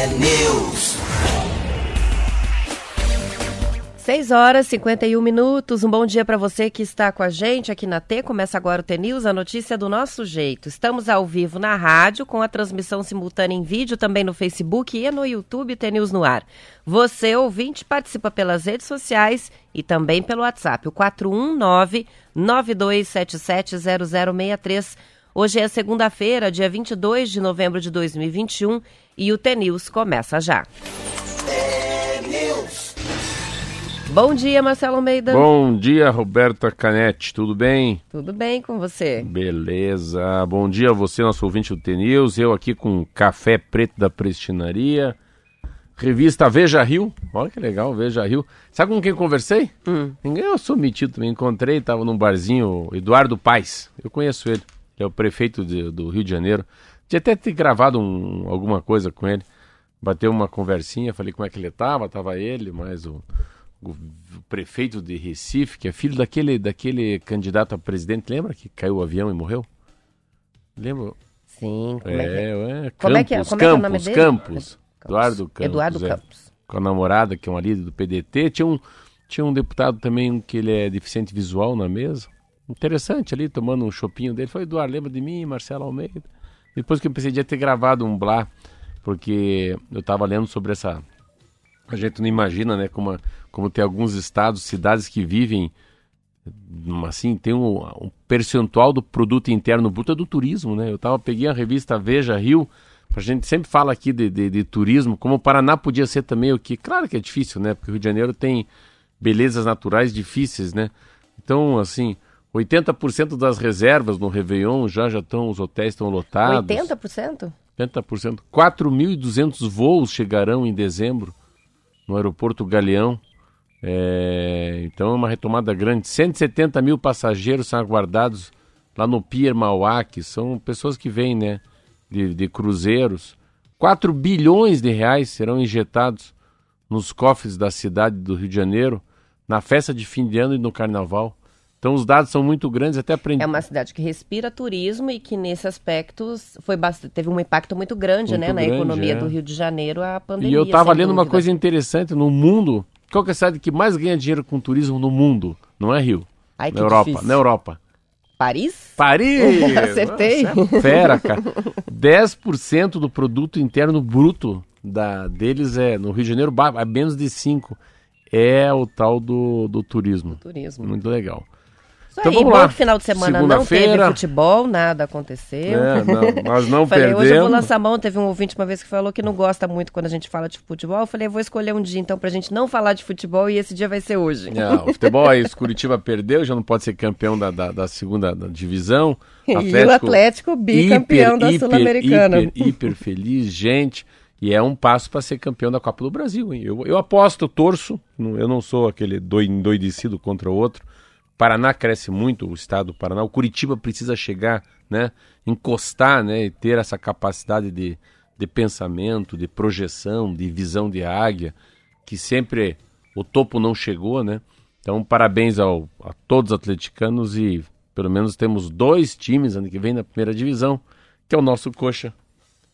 T-News. 6 horas e 51 minutos. Um bom dia para você que está com a gente aqui na T. Começa agora o T News, a notícia do nosso jeito. Estamos ao vivo na rádio, com a transmissão simultânea em vídeo, também no Facebook e no YouTube T News no ar. Você, ouvinte, participa pelas redes sociais e também pelo WhatsApp, o 419-9277-0063. Hoje é segunda-feira, dia 22 de novembro de 2021 e o T News começa já. Bom dia, Marcelo Almeida. Bom dia, Roberta Canete, tudo bem? Tudo bem com você? Beleza. Bom dia a você, nosso ouvinte do TNews. Eu aqui com café preto da Prestinaria. Revista Veja Rio. Olha que legal, Veja Rio. Sabe com quem conversei? Hum. Eu sou metido também. Encontrei, estava num barzinho, Eduardo Paes. Eu conheço ele. É o prefeito de, do Rio de Janeiro. Tinha até ter gravado um, alguma coisa com ele. Bateu uma conversinha, falei como é que ele estava. Tava ele, mais o o, prefeito de Recife, que é filho daquele, daquele candidato a presidente, lembra que caiu o avião e morreu? Lembra? Sim, como é, é, que é? é, Como é que é- Campos, como é que é o nome Campos, dele? Campos. Campos. Eduardo Campos. Eduardo é. Campos. Com a namorada, que é uma líder do PDT. Tinha um, tinha um deputado também que ele é deficiente visual na mesa. Interessante ali, tomando um chopinho dele. Foi Eduardo, lembra de mim, Marcelo Almeida? Depois que eu pensei, de ter gravado um blá, porque eu estava lendo sobre essa. A gente não imagina, né, como, como tem alguns estados, cidades que vivem hum, assim, tem um, um percentual do produto interno bruto é do turismo, né? Eu tava, peguei a revista Veja Rio, a gente sempre fala aqui de, de, de turismo, como o Paraná podia ser também o que, claro que é difícil, né? Porque o Rio de Janeiro tem belezas naturais difíceis, né? Então, assim, 80% das reservas no Réveillon já já estão, os hotéis estão lotados. 80%? 80%. 4.200 voos chegarão em dezembro no aeroporto Galeão. É, então é uma retomada grande. 170 mil passageiros são aguardados lá no Pier Mauá, que são pessoas que vêm né, de, de cruzeiros. 4 bilhões de reais serão injetados nos cofres da cidade do Rio de Janeiro na festa de fim de ano e no carnaval. Então os dados são muito grandes, até aprendi. É uma cidade que respira turismo e que nesse aspecto foi teve um impacto muito grande, Muito né, na grande, economia é. do Rio de Janeiro a pandemia. E eu estava lendo uma coisa interessante no mundo. Qual é a cidade que mais ganha dinheiro com turismo no mundo? Não é Rio. Ai, na Europa. difícil. Na Europa. Paris? Paris! Acertei. Nossa, é fera, cara. 10% do produto interno bruto da, deles é no Rio de Janeiro, é menos de 5%. É o tal do, do turismo. Turismo. Muito legal. Isso Então aí, bom lá. final de semana não teve futebol, nada aconteceu. É, não, nós não Falei, hoje eu vou lançar mão. Teve um ouvinte uma vez que falou que não gosta muito quando a gente fala de futebol. Eu falei, eu vou escolher um dia então pra gente não falar de futebol e esse dia vai ser hoje. É, o futebol aí, o Curitiba perdeu, já não pode ser campeão da, da, da segunda divisão. E o Atlético bicampeão da Sul-Americana. Hiper, hiper feliz, gente. E é um passo para ser campeão da Copa do Brasil. Hein? Eu, eu aposto, eu torço. Eu não sou aquele doi- endoidecido contra o outro. Paraná cresce muito, o estado do Paraná. O Curitiba precisa chegar, né? Encostar, né? E ter essa capacidade de, de pensamento, de projeção, de visão de águia, que sempre o topo não chegou, né? Então, parabéns ao, a todos os atleticanos e pelo menos temos dois times ano que vem na primeira divisão, que é o nosso Coxa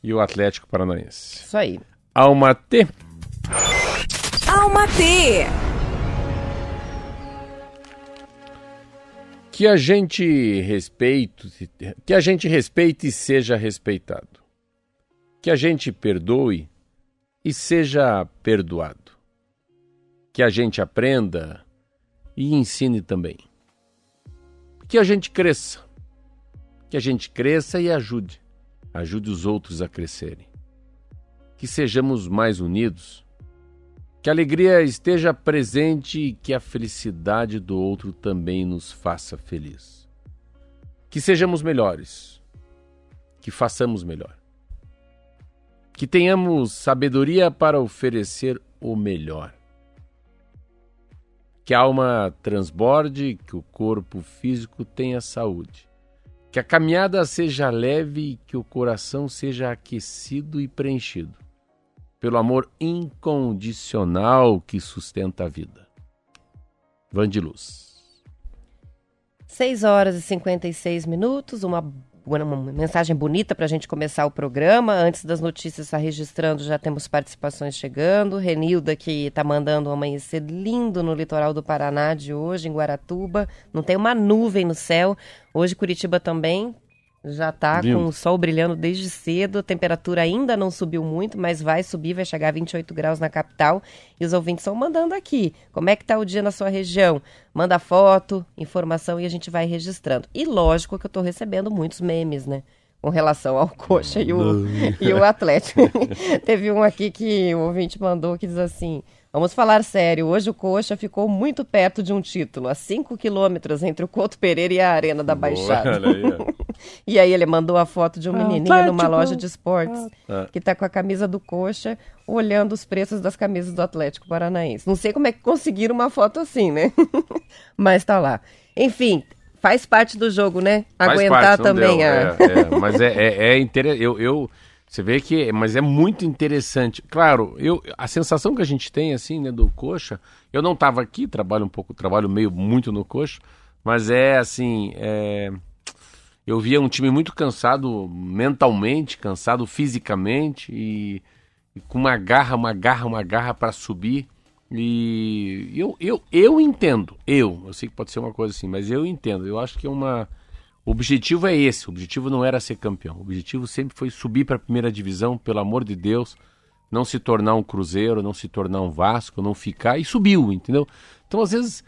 e o Atlético Paranaense. Isso aí. Alma T. Alma T. Que a gente respeite, que a gente respeite e seja respeitado. Que a gente perdoe e seja perdoado. Que a gente aprenda e ensine também. Que a gente cresça. Que a gente cresça e ajude. Ajude os outros a crescerem. Que sejamos mais unidos. Que a alegria esteja presente e que a felicidade do outro também nos faça feliz. Que sejamos melhores. Que façamos melhor. Que tenhamos sabedoria para oferecer o melhor. Que a alma transborde, que o corpo físico tenha saúde. Que a caminhada seja leve e que o coração seja aquecido e preenchido pelo amor incondicional que sustenta a vida. Vandiluz. 6 horas e 56 minutos. Uma uma mensagem bonita para a gente começar o programa. Antes das notícias estar registrando, já temos participações chegando. Renilda, que está mandando um amanhecer lindo no litoral do Paraná de hoje, em Guaratuba. Não tem uma nuvem no céu. Hoje, Curitiba também já está com o sol brilhando desde cedo, a temperatura ainda não subiu muito, mas vai subir, vai chegar a 28 graus na capital. E os ouvintes estão mandando aqui. Como é que está o dia na sua região? Manda foto, informação e a gente vai registrando. E lógico que eu estou recebendo muitos memes, né? Com relação ao Coxa e o, e o Atlético. Teve um aqui que o ouvinte mandou que diz assim: Vamos falar sério, hoje o Coxa ficou muito perto de um título, a 5 quilômetros entre o Couto Pereira e a Arena da Baixada. Boa, aí, e aí ele mandou a foto de um menininho Atlético. numa loja de esportes ah. que está com a camisa do Coxa, olhando os preços das camisas do Atlético Paranaense. Não sei como é que conseguiram uma foto assim, né? Mas tá lá. Enfim, faz parte do jogo, né? Faz Aguentar parte, também deu, a... É, é, mas é, é, é interessante. Eu, eu você vê que, mas é muito interessante. Claro, eu, a sensação que a gente tem assim, né, do coxa, eu não estava aqui, trabalho um pouco, trabalho meio muito no coxa, mas é assim, é, eu via um time muito cansado mentalmente, cansado fisicamente e, e com uma garra, uma garra, uma garra para subir. E eu, eu, eu entendo, eu, eu sei que pode ser uma coisa assim, mas eu entendo. Eu acho que é uma o objetivo é esse, o objetivo não era ser campeão. O objetivo sempre foi subir para a primeira divisão, pelo amor de Deus, não se tornar um Cruzeiro, não se tornar um Vasco, não ficar e subiu, entendeu? Então, às vezes,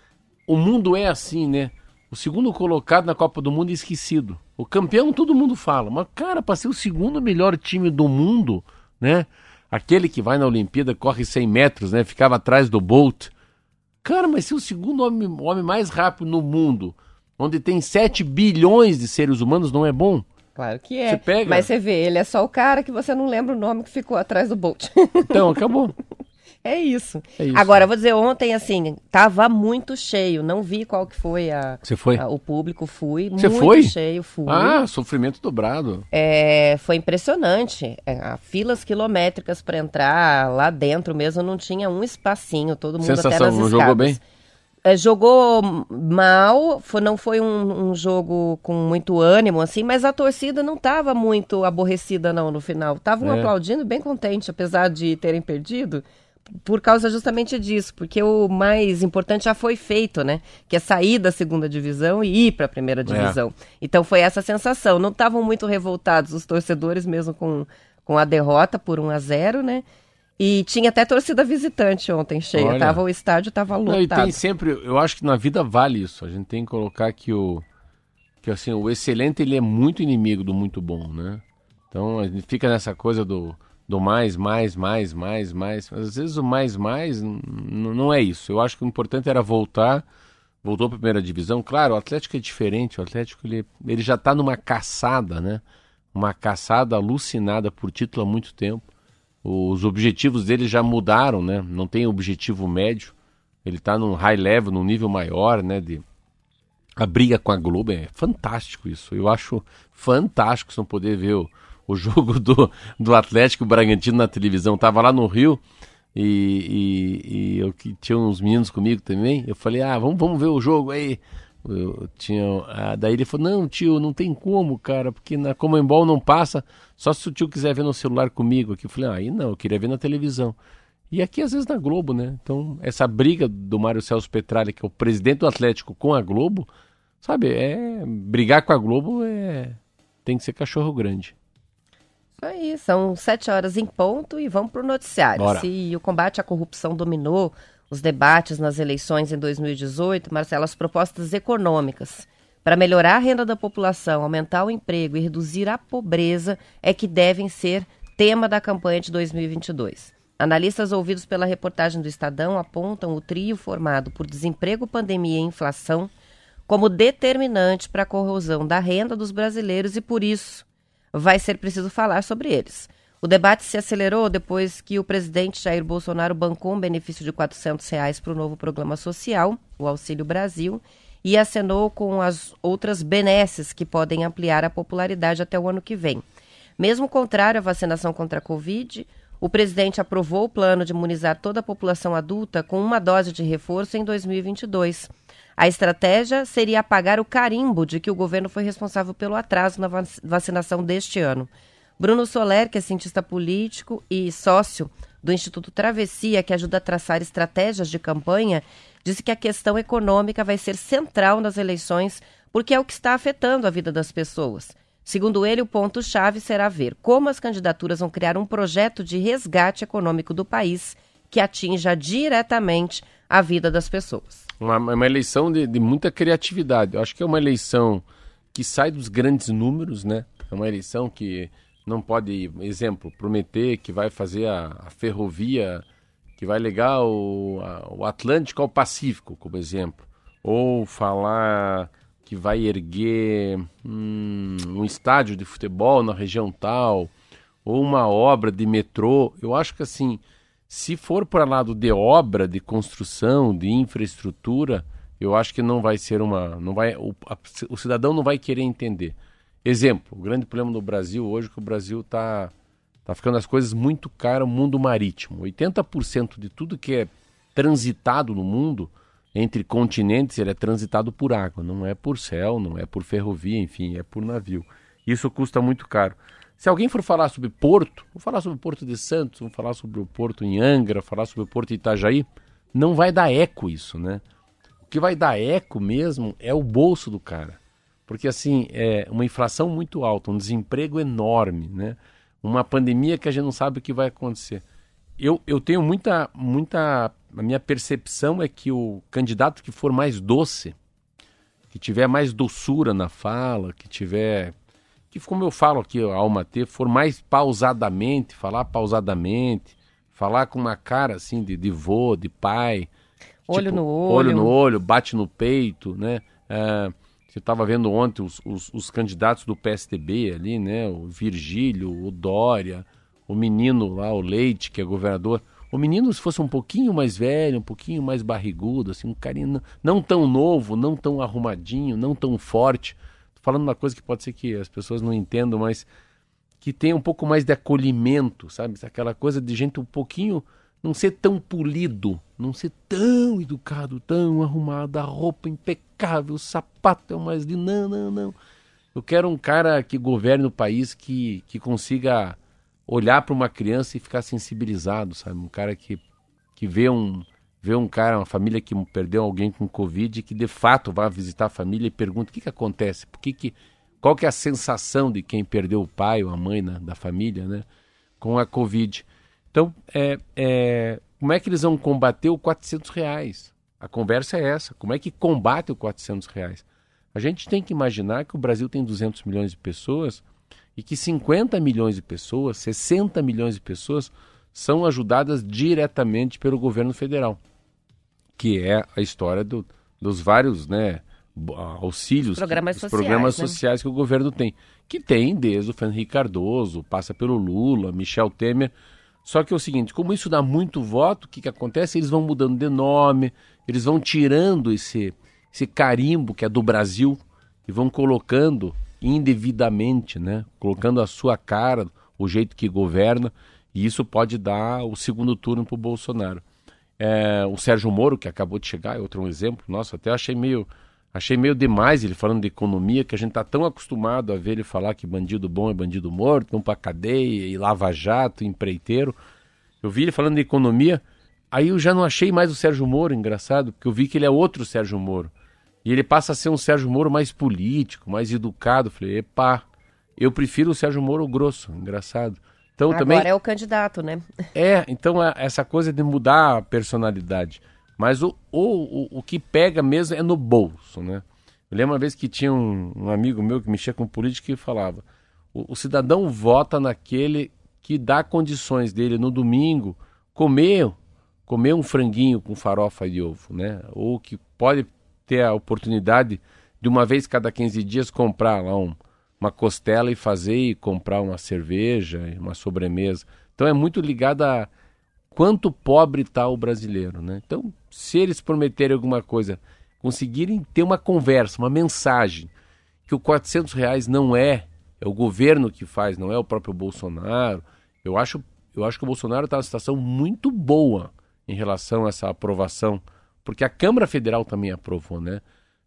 o mundo é assim, né? O segundo colocado na Copa do Mundo é esquecido. O campeão todo mundo fala, mas cara, para ser o segundo melhor time do mundo, né? Aquele que vai na Olimpíada, corre 100 metros, né? Ficava atrás do Bolt. Cara, mas ser o segundo homem, homem mais rápido no mundo, onde tem 7 bilhões de seres humanos, não é bom? Claro que é. Você pega... Mas você vê, ele é só o cara que você não lembra o nome que ficou atrás do Bolt. Então, acabou. É isso. é isso. Agora, vou dizer, ontem, assim, tava muito cheio. Não vi qual que foi a, Você foi? A, o público. Fui. Você muito foi? cheio, fui. Ah, sofrimento dobrado. É, foi impressionante. É, filas quilométricas para entrar lá dentro mesmo, não tinha um espacinho. Todo mundo Sensação, até nas não escadas. jogou bem? É, jogou mal, não foi um, um, jogo com muito ânimo, assim, mas a torcida não estava muito aborrecida, não, no final. Estavam é. aplaudindo bem contente, apesar de terem perdido, por causa justamente disso, porque o mais importante já foi feito, né? Que é sair da segunda divisão e ir para a primeira é. divisão. É. Então foi essa sensação. Não estavam muito revoltados os torcedores, mesmo com, com a derrota por 1 a 0 né? E tinha até torcida visitante ontem cheia. Olha, tava, o estádio estava lotado. Não, e tem sempre, eu acho que na vida vale isso. A gente tem que colocar que o que assim, o excelente ele é muito inimigo do muito bom, né? Então a gente fica nessa coisa do, do mais, mais, mais, mais, mais. Mas às vezes o mais, mais não é isso. Eu acho que o importante era voltar. Voltou para a primeira divisão. Claro, o Atlético é diferente. O Atlético ele, ele já está numa caçada, né? Uma caçada alucinada por título há muito tempo. Os objetivos dele já mudaram, né? Não tem objetivo médio. Ele está num high level, num nível maior, né? De a briga com a Globo é fantástico isso. Eu acho fantástico você não poder ver o, o jogo do, do Atlético Bragantino na televisão. tava lá no Rio e, e, e eu que tinha uns meninos comigo também. Eu falei, ah, vamos, vamos ver o jogo aí. Eu tinha, ah, daí ele falou, não, tio, não tem como, cara, porque na Comembol não passa, só se o tio quiser ver no celular comigo aqui. Eu falei, ah, aí não, eu queria ver na televisão. E aqui às vezes na Globo, né? Então, essa briga do Mário Celso Petralha, que é o presidente do Atlético com a Globo, sabe, é brigar com a Globo é tem que ser cachorro grande. Isso aí, são sete horas em ponto e vamos para o noticiário. Bora. Se o combate à corrupção dominou os debates nas eleições em 2018, Marcelo, as propostas econômicas para melhorar a renda da população, aumentar o emprego e reduzir a pobreza é que devem ser tema da campanha de 2022. Analistas ouvidos pela reportagem do Estadão apontam o trio formado por desemprego, pandemia e inflação como determinante para a corrosão da renda dos brasileiros e, por isso, vai ser preciso falar sobre eles. O debate se acelerou depois que o presidente Jair Bolsonaro bancou um benefício de 400 reais para o novo programa social, o Auxílio Brasil, e acenou com as outras benesses que podem ampliar a popularidade até o ano que vem. Mesmo contrário à vacinação contra a Covid, o presidente aprovou o plano de imunizar toda a população adulta com uma dose de reforço em 2022. A estratégia seria apagar o carimbo de que o governo foi responsável pelo atraso na vacinação deste ano. Bruno Soler, que é cientista político e sócio do Instituto Travessia, que ajuda a traçar estratégias de campanha, disse que a questão econômica vai ser central nas eleições porque é o que está afetando a vida das pessoas. Segundo ele, o ponto-chave será ver como as candidaturas vão criar um projeto de resgate econômico do país que atinja diretamente a vida das pessoas. Uma, uma eleição de, de, muita criatividade. Eu acho que é uma eleição que sai dos grandes números, né? É uma eleição que não pode, exemplo, prometer que vai fazer a, a ferrovia, que vai ligar o, a, o Atlântico ao Pacífico, como exemplo. Ou falar que vai erguer hum, um estádio de futebol na região tal, ou uma obra de metrô. Eu acho que assim, se for para lado de obra, de construção, de infraestrutura, eu acho que não vai ser uma, não vai, o, a, o cidadão não vai querer entender. Exemplo, o grande problema no Brasil hoje é que o Brasil está tá ficando as coisas muito caras, o mundo marítimo. 80% de tudo que é transitado no mundo entre continentes, ele é transitado por água, não é por céu, não é por ferrovia, enfim, é por navio. Isso custa muito caro. Se alguém for falar sobre Porto, vou falar sobre o Porto de Santos, vou falar sobre o Porto em Angra, falar sobre o Porto de Itajaí, não vai dar eco isso, né? O que vai dar eco mesmo é o bolso do cara. Porque assim, é uma inflação muito alta, um desemprego enorme, né? Uma pandemia que a gente não sabe o que vai acontecer. Eu, eu tenho muita, muita a minha percepção é que o candidato que for mais doce, que tiver mais doçura na fala, que tiver. Que, como eu falo aqui, a Alma T, for mais pausadamente, falar pausadamente, falar com uma cara assim de, de vô, de pai. Olho tipo, no olho. Olho no olho, bate no peito, né? É, você estava vendo ontem os, os, os, candidatos do PSDB ali, né? O Virgílio, o Dória, o menino lá, o Leite, que é governador. O menino, se fosse um pouquinho mais velho, um pouquinho mais barrigudo, assim, um carinho não tão novo, não tão arrumadinho, não tão forte. Tô falando uma coisa que pode ser que as pessoas não entendam, mas que tenha um pouco mais de acolhimento, sabe? Aquela coisa de gente um pouquinho não ser tão polido, não ser tão educado, tão arrumado, a roupa impecável, o sapato é o mais lindo. Não, não, não. Eu quero um cara que governe o país, que, que consiga olhar para uma criança e ficar sensibilizado, sabe? Um cara que, que vê um vê um cara, uma família que perdeu alguém com Covid, que de fato vai visitar a família e pergunta o que, que acontece, por que, que qual que é a sensação de quem perdeu o pai ou a mãe né, da família, né, com a Covid. Então, é, é, como é que eles vão combater o 400 reais? A conversa é essa. Como é que combate o 400 reais? A gente tem que imaginar que o Brasil tem 200 milhões de pessoas e que 50 milhões de pessoas, 60 milhões de pessoas são ajudadas diretamente pelo governo federal, que é a história do, dos vários né, auxílios, programas, sociais, programas né? sociais que o governo tem, que tem desde o Fernando Cardoso, passa pelo Lula, Michel Temer. Só que é o seguinte, como isso dá muito voto, o que, que acontece? Eles vão mudando de nome, eles vão tirando esse, esse carimbo que é do Brasil e vão colocando indevidamente, né? colocando a sua cara, o jeito que governa, e isso pode dar o segundo turno para o Bolsonaro. É, o Sérgio Moro, que acabou de chegar, é outro um exemplo, nossa, até achei meio, achei meio demais ele falando de economia, que a gente está tão acostumado a ver ele falar que bandido bom é bandido morto, vão para cadeia, e lava-jato, empreiteiro. Eu vi ele falando de economia, aí eu já não achei mais o Sérgio Moro engraçado, porque eu vi que ele é outro Sérgio Moro. E ele passa a ser um Sérgio Moro mais político, mais educado. Falei, epa, eu prefiro o Sérgio Moro grosso, engraçado. Então, Agora também... é o candidato, né? É, então é essa coisa de mudar a personalidade. Mas o, o, o, o que pega mesmo é no bolso, né? Eu lembro uma vez que tinha um, um amigo meu que mexia com política e falava: o, o, cidadão vota naquele que dá condições dele no domingo comer, comer um franguinho com farofa de ovo, né? Ou que pode ter a oportunidade de uma vez cada 15 dias comprar lá um, uma costela e fazer e comprar uma cerveja, uma sobremesa. Então é muito ligado a quanto pobre está o brasileiro, né? Então, se eles prometerem alguma coisa, conseguirem ter uma conversa, uma mensagem, que o 400 reais não é, é o governo que faz, não é o próprio Bolsonaro. Eu acho, eu acho que o Bolsonaro está numa situação muito boa em relação a essa aprovação porque a Câmara Federal também aprovou, né?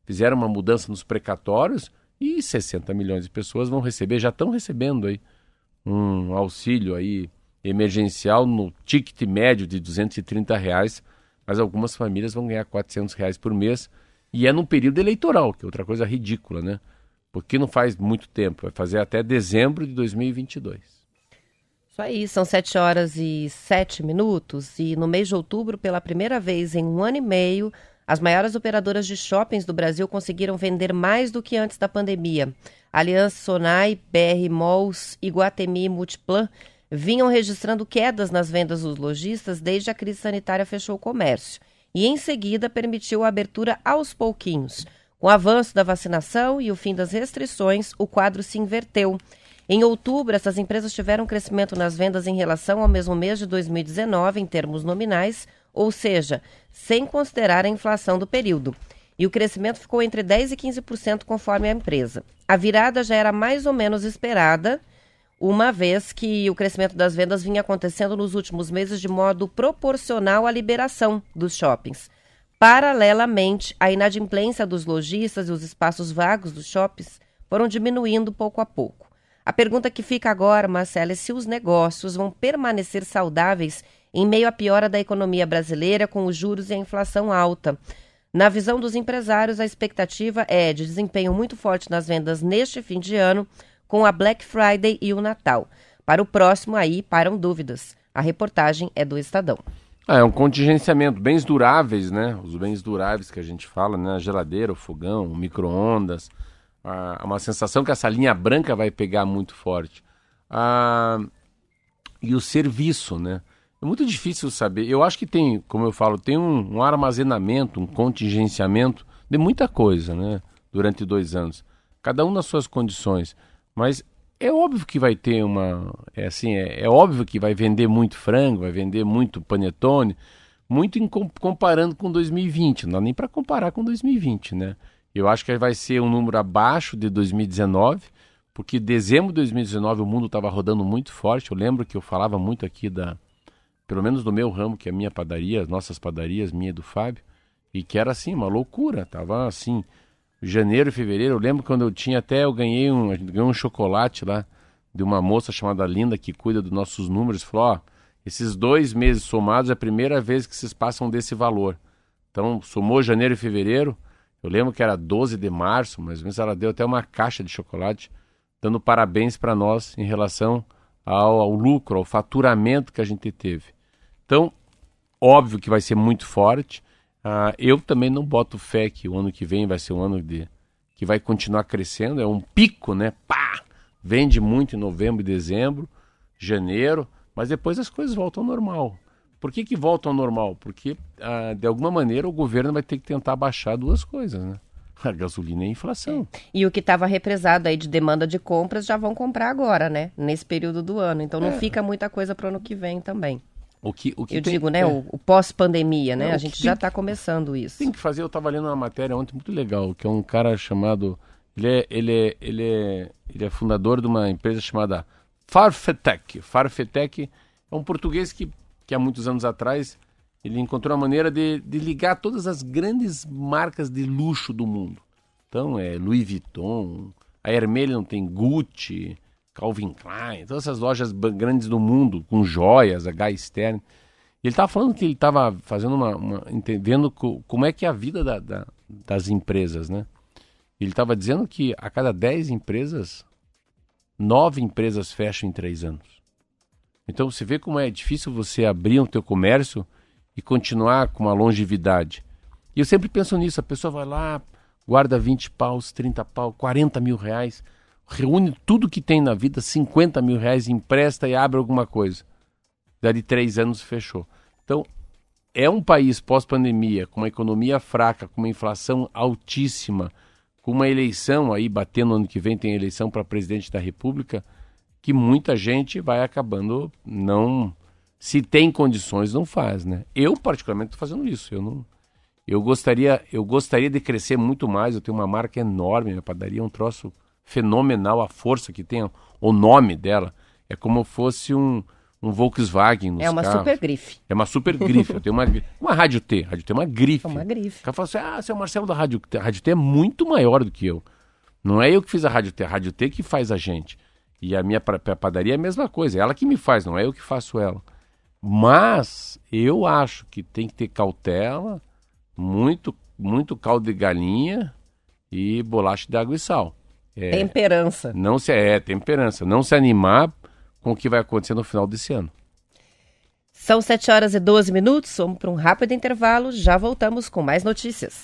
Fizeram uma mudança nos precatórios e 60 milhões de pessoas vão receber, já estão recebendo aí um auxílio aí emergencial no ticket médio de 230 reais, mas algumas famílias vão ganhar 400 reais por mês e é num período eleitoral, que é outra coisa ridícula, né? Porque não faz muito tempo, vai fazer até dezembro de 2022. Isso aí, são 7 horas e 7 minutos e no mês de outubro, pela primeira vez em um ano e meio, as maiores operadoras de shoppings do Brasil conseguiram vender mais do que antes da pandemia. Aliança Sonai, BR Malls, Iguatemi e Multiplan vinham registrando quedas nas vendas dos lojistas desde a crise sanitária fechou o comércio e, em seguida, permitiu a abertura aos pouquinhos. Com o avanço da vacinação e o fim das restrições, o quadro se inverteu. Em outubro, essas empresas tiveram um crescimento nas vendas em relação ao mesmo mês de 2019, em termos nominais, ou seja, sem considerar a inflação do período. E o crescimento ficou entre 10% e 15% conforme a empresa. A virada já era mais ou menos esperada, uma vez que o crescimento das vendas vinha acontecendo nos últimos meses de modo proporcional à liberação dos shoppings. Paralelamente, a inadimplência dos lojistas e os espaços vagos dos shoppings foram diminuindo pouco a pouco. A pergunta que fica agora, Marcela, é se os negócios vão permanecer saudáveis em meio à piora da economia brasileira, com os juros e a inflação alta. Na visão dos empresários, a expectativa é de desempenho muito forte nas vendas neste fim de ano, com a Black Friday e o Natal. Para o próximo, aí param dúvidas. A reportagem é do Estadão. Ah, é um contingenciamento, bens duráveis, né? Os bens duráveis que a gente fala, né? A geladeira, o fogão, o micro-ondas. Ah, uma sensação que essa linha branca vai pegar muito forte. Ah, e o serviço, né? É muito difícil saber. Eu acho que tem, como eu falo, tem um, um armazenamento, um contingenciamento de muita coisa, né? Durante dois anos. Cada um nas suas condições. Mas é óbvio que vai ter uma. É assim, é, é óbvio que vai vender muito frango, vai vender muito panetone, muito em, comparando com 2020. Não dá nem para comparar com 2020, né? Eu acho que vai ser um número abaixo de 2019, porque dezembro de 2019 o mundo estava rodando muito forte. Eu lembro que eu falava muito aqui da. Pelo menos do meu ramo, que é a minha padaria, as nossas padarias, minha e do Fábio, e que era assim, uma loucura. Tava assim, janeiro e fevereiro. Eu lembro quando eu tinha até, eu ganhei um, ganhei um chocolate lá de uma moça chamada Linda que cuida dos nossos números. Falou: ó, esses dois meses somados é a primeira vez que vocês passam desse valor. Então, somou janeiro e fevereiro. Eu lembro que era 12 de março, mas menos ela deu até uma caixa de chocolate, dando parabéns para nós em relação ao, ao lucro, ao faturamento que a gente teve. Então, óbvio que vai ser muito forte. Ah, eu também não boto fé que o ano que vem vai ser um ano de que vai continuar crescendo. É um pico, né? Pá! Vende muito em novembro e dezembro, janeiro, mas depois as coisas voltam ao normal. Por que, que voltam ao normal? Porque, ah, de alguma maneira, o governo vai ter que tentar baixar duas coisas, né? A gasolina e a inflação. É. E o que estava represado aí de demanda de compras já vão comprar agora, né? Nesse período do ano. Então não é. fica muita coisa para o ano que vem também. O que, o que eu tem, digo, né, é. o, o pós-pandemia, né? a gente já está começando isso. Tem que fazer, eu estava lendo uma matéria ontem muito legal, que é um cara chamado, ele é, ele é, ele é, ele é fundador de uma empresa chamada Farfetech. Farfetech é um português que, que há muitos anos atrás ele encontrou uma maneira de, de ligar todas as grandes marcas de luxo do mundo. Então é Louis Vuitton, a Hermelion não tem Gucci, Calvin Klein, todas essas lojas grandes do mundo, com joias, H. Stern. Ele estava falando que ele estava fazendo uma, uma, entendendo como é que é a vida da, da, das empresas, né? Ele estava dizendo que a cada 10 empresas, nove empresas fecham em três anos. Então você vê como é difícil você abrir o teu comércio e continuar com uma longevidade. E eu sempre penso nisso, a pessoa vai lá, guarda 20 paus, 30 pau, 40 mil reais, reúne tudo que tem na vida, 50 mil reais, empresta e abre alguma coisa. Dali três anos fechou. Então, é um país pós-pandemia, com uma economia fraca, com uma inflação altíssima, com uma eleição aí, batendo ano que vem, tem eleição para presidente da República, que muita gente vai acabando não. Se tem condições, não faz, né? Eu, particularmente, estou fazendo isso. Eu não. Eu gostaria, eu gostaria de crescer muito mais. Eu tenho uma marca enorme, minha padaria é um troço fenomenal a força que tem, o nome dela. É como fosse um, um Volkswagen nos É uma carros. super grife. É uma super grife. Eu tenho uma, uma Rádio T. Rádio T é uma grife. É uma grife. O cara fala assim, ah, seu Marcelo da Rádio T. A Rádio T é muito maior do que eu. Não é eu que fiz a Rádio T, a Rádio T que faz a gente. E a minha pa- pa- padaria é a mesma coisa, é ela que me faz, não é eu que faço ela. Mas eu acho que tem que ter cautela, muito, muito caldo de galinha e bolacha de água e sal. É, Temperança. não se é temperança, não se animar com o que vai acontecer no final desse ano. São 7 horas e 12 minutos. Vamos para um rápido intervalo. Já voltamos com mais notícias.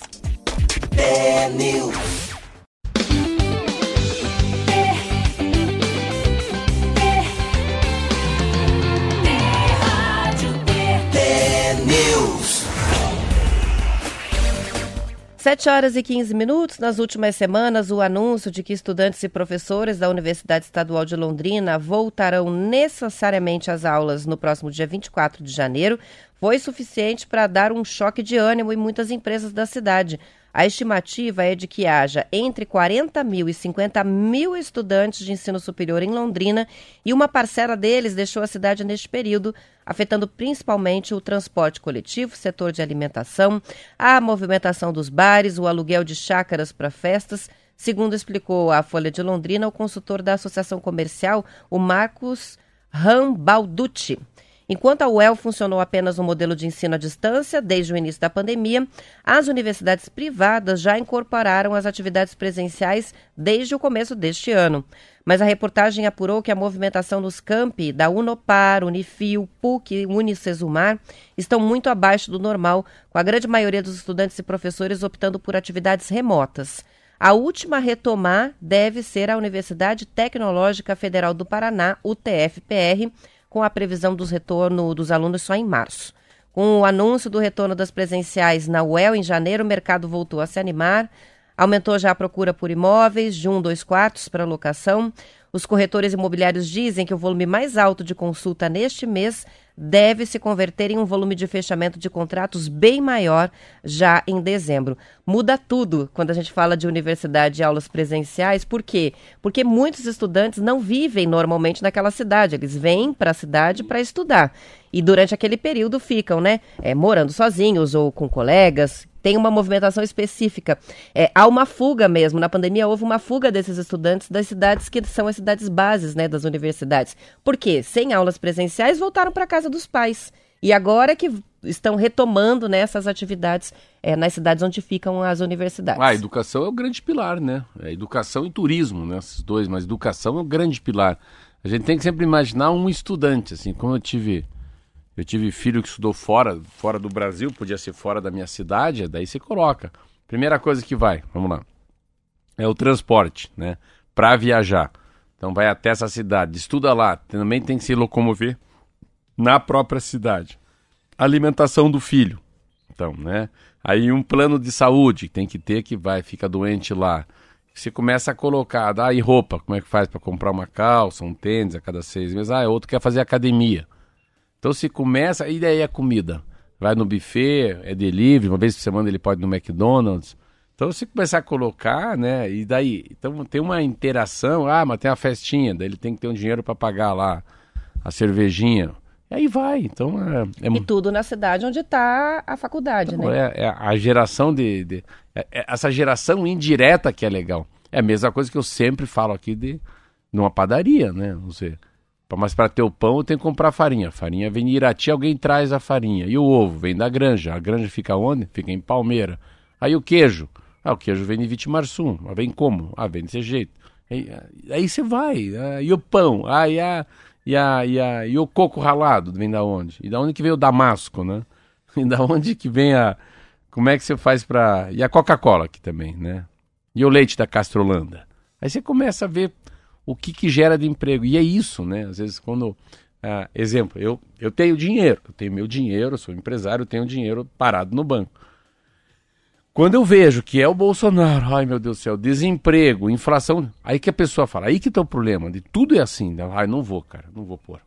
Sete horas e 15 minutos. Nas últimas semanas, o anúncio de que estudantes e professores da Universidade Estadual de Londrina voltarão necessariamente às aulas no próximo dia 24 de janeiro foi suficiente para dar um choque de ânimo em muitas empresas da cidade. A estimativa é de que haja entre 40 mil e 50 mil estudantes de ensino superior em Londrina e uma parcela deles deixou a cidade neste período, afetando principalmente o transporte coletivo, setor de alimentação, a movimentação dos bares, o aluguel de chácaras para festas. Segundo explicou a Folha de Londrina, o consultor da Associação Comercial, o Marcos Rambalducci. Enquanto a UEL funcionou apenas no modelo de ensino à distância desde o início da pandemia, as universidades privadas já incorporaram as atividades presenciais desde o começo deste ano. Mas a reportagem apurou que a movimentação nos campi da Unopar, Unifil, PUC e Unicesumar estão muito abaixo do normal, com a grande maioria dos estudantes e professores optando por atividades remotas. A última a retomar deve ser a Universidade Tecnológica Federal do Paraná, UTFPR, com a previsão dos retorno dos alunos só em março. Com o anúncio do retorno das presenciais na UEL em janeiro, o mercado voltou a se animar. Aumentou já a procura por imóveis de um, dois quartos para locação. Os corretores imobiliários dizem que o volume mais alto de consulta neste mês deve se converter em um volume de fechamento de contratos bem maior já em dezembro. Muda tudo quando a gente fala de universidade e aulas presenciais, por quê? Porque muitos estudantes não vivem normalmente naquela cidade, eles vêm para a cidade para estudar. E durante aquele período ficam, né, é, morando sozinhos ou com colegas, tem uma movimentação específica. É, há uma fuga mesmo. Na pandemia houve uma fuga desses estudantes das cidades que são as cidades bases né, das universidades. Por quê? Sem aulas presenciais, voltaram para casa dos pais. E agora que estão retomando né, essas atividades é, nas cidades onde ficam as universidades. Ah, a educação é o grande pilar, né? É educação e turismo, né? Esses dois, mas educação é o grande pilar. A gente tem que sempre imaginar um estudante, assim, como eu tive. Eu tive filho que estudou fora, fora do Brasil, podia ser fora da minha cidade, daí você coloca. Primeira coisa que vai, vamos lá, é o transporte, né? Para viajar. Então vai até essa cidade, estuda lá, também tem que se locomover na própria cidade. Alimentação do filho. Então, né? Aí um plano de saúde tem que ter que vai, fica doente lá. Você começa a colocar, dá aí roupa, como é que faz para comprar uma calça, um tênis a cada seis meses? Ah, outro quer fazer academia. Então se começa, e daí a comida? Vai no buffet, é delivery, uma vez por semana ele pode ir no McDonald's. Então se começar a colocar, né? E daí? Então tem uma interação, ah, mas tem uma festinha, daí ele tem que ter um dinheiro para pagar lá a cervejinha. E aí vai. Então é, é E tudo na cidade onde está a faculdade, então, né? é, é a geração de. de- é- é essa geração indireta que é legal. É a mesma coisa que eu sempre falo aqui de numa padaria, né? Você, mas para ter o pão eu tenho que comprar farinha. Farinha vem de Irati, alguém traz a farinha. E o ovo vem da granja. A granja fica onde? Fica em Palmeira. Aí o queijo. Ah, o queijo vem de Vitimarsum. Mas vem como? Ah, vem desse jeito. Aí, aí você vai. ah, e o pão? Ah, e, a, e, a, e, a, e o coco ralado vem da onde? E da onde que veio o damasco, né? E da onde que vem a. Como é que você faz pra. E a Coca-Cola aqui também, né? E o leite da Castrolanda. Aí você começa a ver o que, que gera de emprego. E é isso, né? Às vezes, quando. ah, exemplo, eu, eu tenho dinheiro, eu tenho meu dinheiro, eu sou empresário, eu tenho dinheiro parado no banco. Quando eu vejo que é o Bolsonaro, ai meu Deus do céu, desemprego, inflação, aí que a pessoa fala, aí que tá o problema, de tudo é assim, ai não vou, cara, não vou pôr.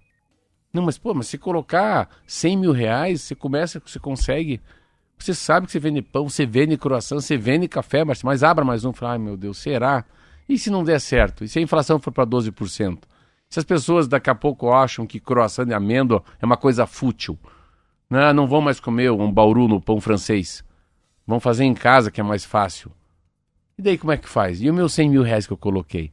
Não, mas pô, mas se colocar 100 mil reais, você começa, você consegue, você sabe que você vende pão, você vende croissant, você vende café, mas, mas abra mais um, fala, ai meu Deus, será? E se não der certo? E se a inflação for para 12%? Se as pessoas daqui a pouco acham que croissant de amêndoa é uma coisa fútil, não, não vão mais comer um bauru no pão francês. Vão fazer em casa que é mais fácil. E daí como é que faz? E os meus 100 mil reais que eu coloquei?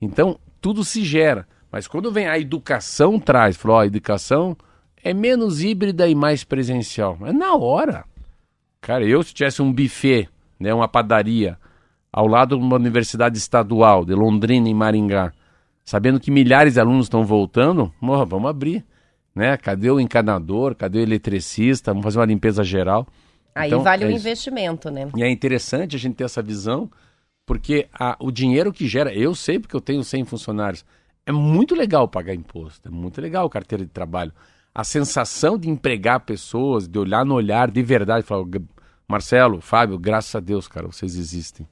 Então, tudo se gera. Mas quando vem a educação traz, falou, a educação é menos híbrida e mais presencial. É na hora. Cara, eu se tivesse um buffet, né, uma padaria, ao lado de uma universidade estadual, de Londrina e Maringá, sabendo que milhares de alunos estão voltando, morra, vamos abrir. Né? Cadê o encanador? Cadê o eletricista? Vamos fazer uma limpeza geral. Aí então, vale é o investimento, né? E é interessante a gente ter essa visão, porque a, o dinheiro que gera, eu sei porque eu tenho 100 funcionários, é muito legal pagar imposto, é muito legal carteira de trabalho. A sensação de empregar pessoas, de olhar no olhar de verdade, falar, Marcelo, Fábio, graças a Deus, cara, vocês existem.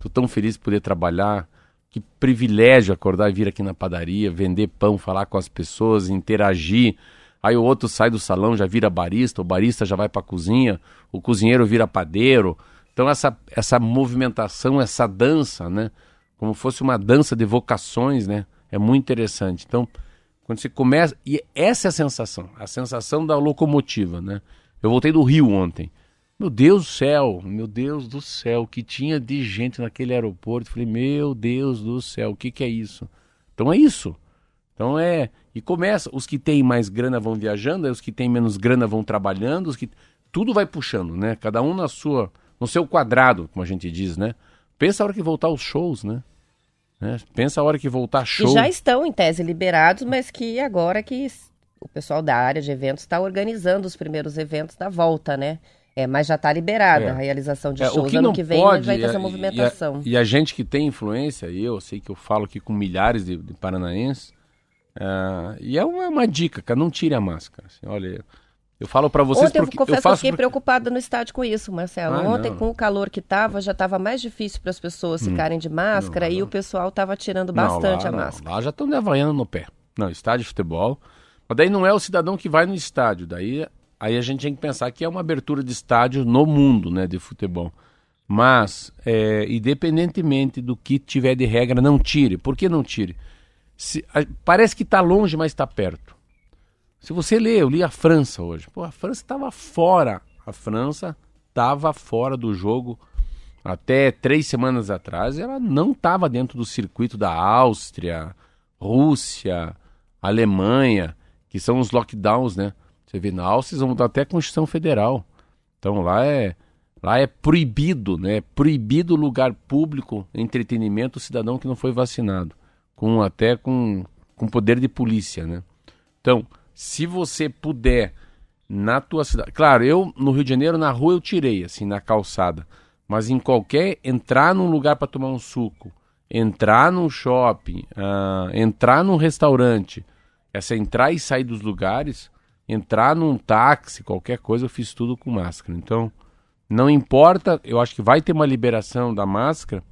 Tô tão feliz de poder trabalhar. Que privilégio acordar e vir aqui na padaria, vender pão, falar com as pessoas, interagir. Aí o outro sai do salão, já vira barista, o barista já vai para a cozinha, o cozinheiro vira padeiro. Então essa, essa movimentação, essa dança, né? Como fosse uma dança de vocações, né? É muito interessante. Então, quando você começa. E essa é a sensação, a sensação da locomotiva, né? Eu voltei do Rio ontem. Meu Deus do céu, meu Deus do céu, que tinha de gente naquele aeroporto. Falei, meu Deus do céu, o que, que é isso? Então é isso. Então é. E começa, os que têm mais grana vão viajando, os que têm menos grana vão trabalhando, os que. Tudo vai puxando, né? Cada um na sua. no seu quadrado, como a gente diz, né? Pensa a hora que voltar os shows, né? Né? Pensa a hora que voltar show. Que já estão em tese liberados, mas que agora que o pessoal da área de eventos está organizando os primeiros eventos da volta, né? É, mas já está liberada é. a realização de é, shows. Que ano que vem pode, vai ter essa movimentação. E a, e a, gente que tem influência, eu sei que eu falo aqui com milhares de, de paranaenses, uh, e é uma, uma, dica, cara, não tire a máscara. Assim, olha, eu falo para vocês Ontem porque eu confesso eu faço que eu fiquei porque... preocupada no estádio com isso, Marcelo. Ah, Ontem, não. com o calor que estava, já estava mais difícil para as pessoas hum. ficarem de máscara não, e o pessoal estava tirando bastante lá, a máscara. Lá já estão havaiando no pé. Não, estádio de futebol. Mas daí não é o cidadão que vai no estádio. Daí aí a gente tem que pensar que é uma abertura de estádio no mundo né, de futebol. Mas, é, independentemente do que tiver de regra, não tire. Por que não tire? Se, a, parece que está longe, mas está perto. Se você lê, eu li a França hoje. Pô, a França estava fora. A França estava fora do jogo até três semanas atrás. Ela não estava dentro do circuito da Áustria, Rússia, Alemanha, que são os lockdowns, né? Você vê na Áustria, eles vão mudar até a Constituição Federal. Então lá é lá é proibido, né? Proibido lugar público, entretenimento, cidadão que não foi vacinado, com até com, com poder de polícia, né? Então se você puder na tua cidade. Claro, eu no Rio de Janeiro, na rua eu tirei, assim, na calçada. Mas em qualquer. Entrar num lugar para tomar um suco, entrar num shopping, uh, entrar num restaurante, essa entrar e sair dos lugares, entrar num táxi, qualquer coisa, eu fiz tudo com máscara. Então, não importa, eu acho que vai ter uma liberação da máscara,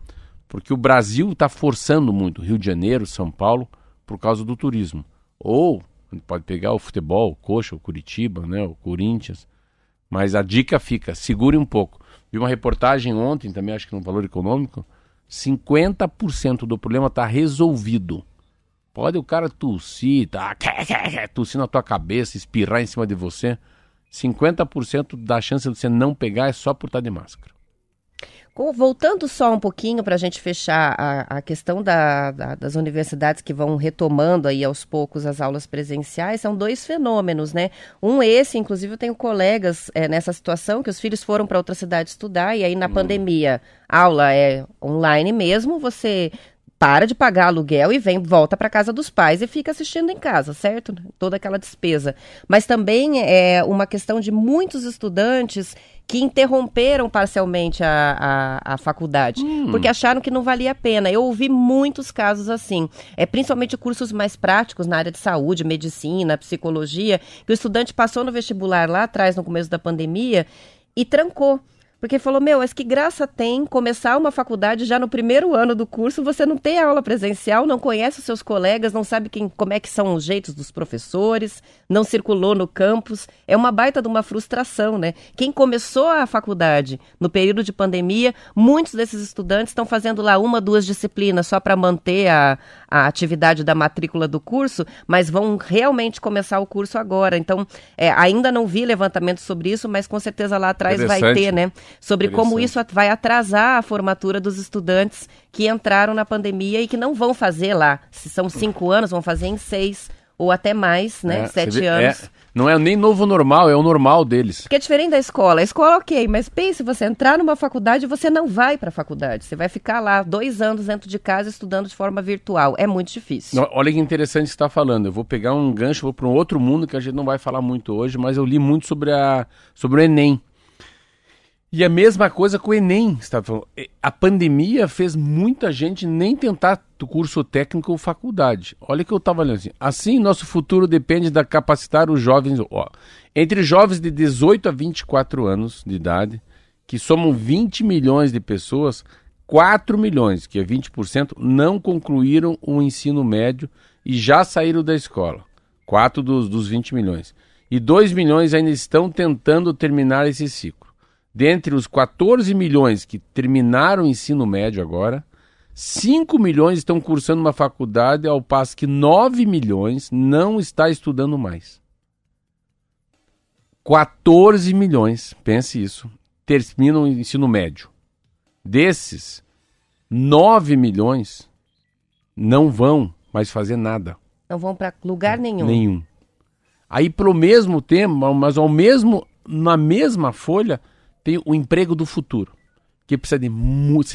porque o Brasil está forçando muito, Rio de Janeiro, São Paulo, por causa do turismo. Ou pode pegar o futebol, o Coxa, o Curitiba, né, o Corinthians. Mas a dica fica, segure um pouco. Vi uma reportagem ontem, também acho que no Valor Econômico, 50% do problema está resolvido. Pode o cara tossir, tá, tossir na tua cabeça, espirrar em cima de você. 50% da chance de você não pegar é só por estar de máscara. Voltando só um pouquinho para a gente fechar a, a questão da, da, das universidades que vão retomando aí aos poucos as aulas presenciais, são dois fenômenos, né? Um esse, inclusive eu tenho colegas é, nessa situação que os filhos foram para outra cidade estudar e aí na hum. pandemia aula é online mesmo, você para de pagar aluguel e vem volta para casa dos pais e fica assistindo em casa, certo? Toda aquela despesa. Mas também é uma questão de muitos estudantes que interromperam parcialmente a, a, a faculdade, hum. porque acharam que não valia a pena. Eu ouvi muitos casos assim, é, principalmente cursos mais práticos na área de saúde, medicina, psicologia, que o estudante passou no vestibular lá atrás, no começo da pandemia, e trancou Porque falou, meu, mas que graça tem começar uma faculdade já no primeiro ano do curso, você não tem aula presencial, não conhece os seus colegas, não sabe quem, como é que são os jeitos dos professores, não circulou no campus. É uma baita de uma frustração, né? Quem começou a faculdade no período de pandemia, muitos desses estudantes estão fazendo lá uma, duas disciplinas só para manter a, a atividade da matrícula do curso, mas vão realmente começar o curso agora. Então, é, ainda não vi levantamento sobre isso, mas com certeza lá atrás vai ter, né? sobre como isso vai atrasar a formatura dos estudantes que entraram na pandemia e que não vão fazer lá. Se são cinco anos, vão fazer em seis ou até mais, né? É, Sete vê, anos. É, não é nem novo normal, é o normal deles. Porque é diferente da escola. A escola, ok, mas pense, você entrar numa faculdade, você não vai para a faculdade. Você vai ficar lá dois anos dentro de casa estudando de forma virtual. É muito difícil. Olha que interessante que você está falando. Eu vou pegar um gancho, vou para um outro mundo que a gente não vai falar muito hoje, mas eu li muito sobre, a, sobre o Enem. E a mesma coisa com o Enem. A pandemia fez muita gente nem tentar o curso técnico ou faculdade. Olha que eu estava lendo assim. Assim, nosso futuro depende da capacitar os jovens. Ó, entre jovens de 18 a 24 anos de idade, que somam 20 milhões de pessoas, 4 milhões, que é 20%, não concluíram o ensino médio e já saíram da escola. 4 dos, dos 20 milhões. E 2 milhões ainda estão tentando terminar esse ciclo. Dentre os 14 milhões que terminaram o ensino médio agora, 5 milhões estão cursando uma faculdade, ao passo que 9 milhões não está estudando mais. 14 milhões, pense isso, terminam o ensino médio. Desses, 9 milhões não vão mais fazer nada. Não vão para lugar nenhum. Nenhum. Aí, pelo mesmo tempo, mas ao mesmo, na mesma folha, tem o emprego do futuro, que precisa de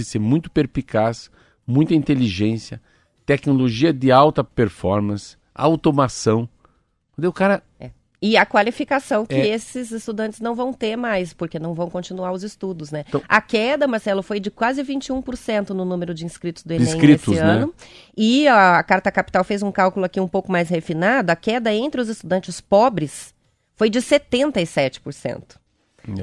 ser muito perpicaz, muita inteligência, tecnologia de alta performance, automação. O cara. É. E a qualificação que é. esses estudantes não vão ter mais, porque não vão continuar os estudos, né? Então, a queda, Marcelo, foi de quase 21% no número de inscritos do Enem inscritos, esse né? ano. E a, a Carta Capital fez um cálculo aqui um pouco mais refinado. A queda entre os estudantes pobres foi de 77%.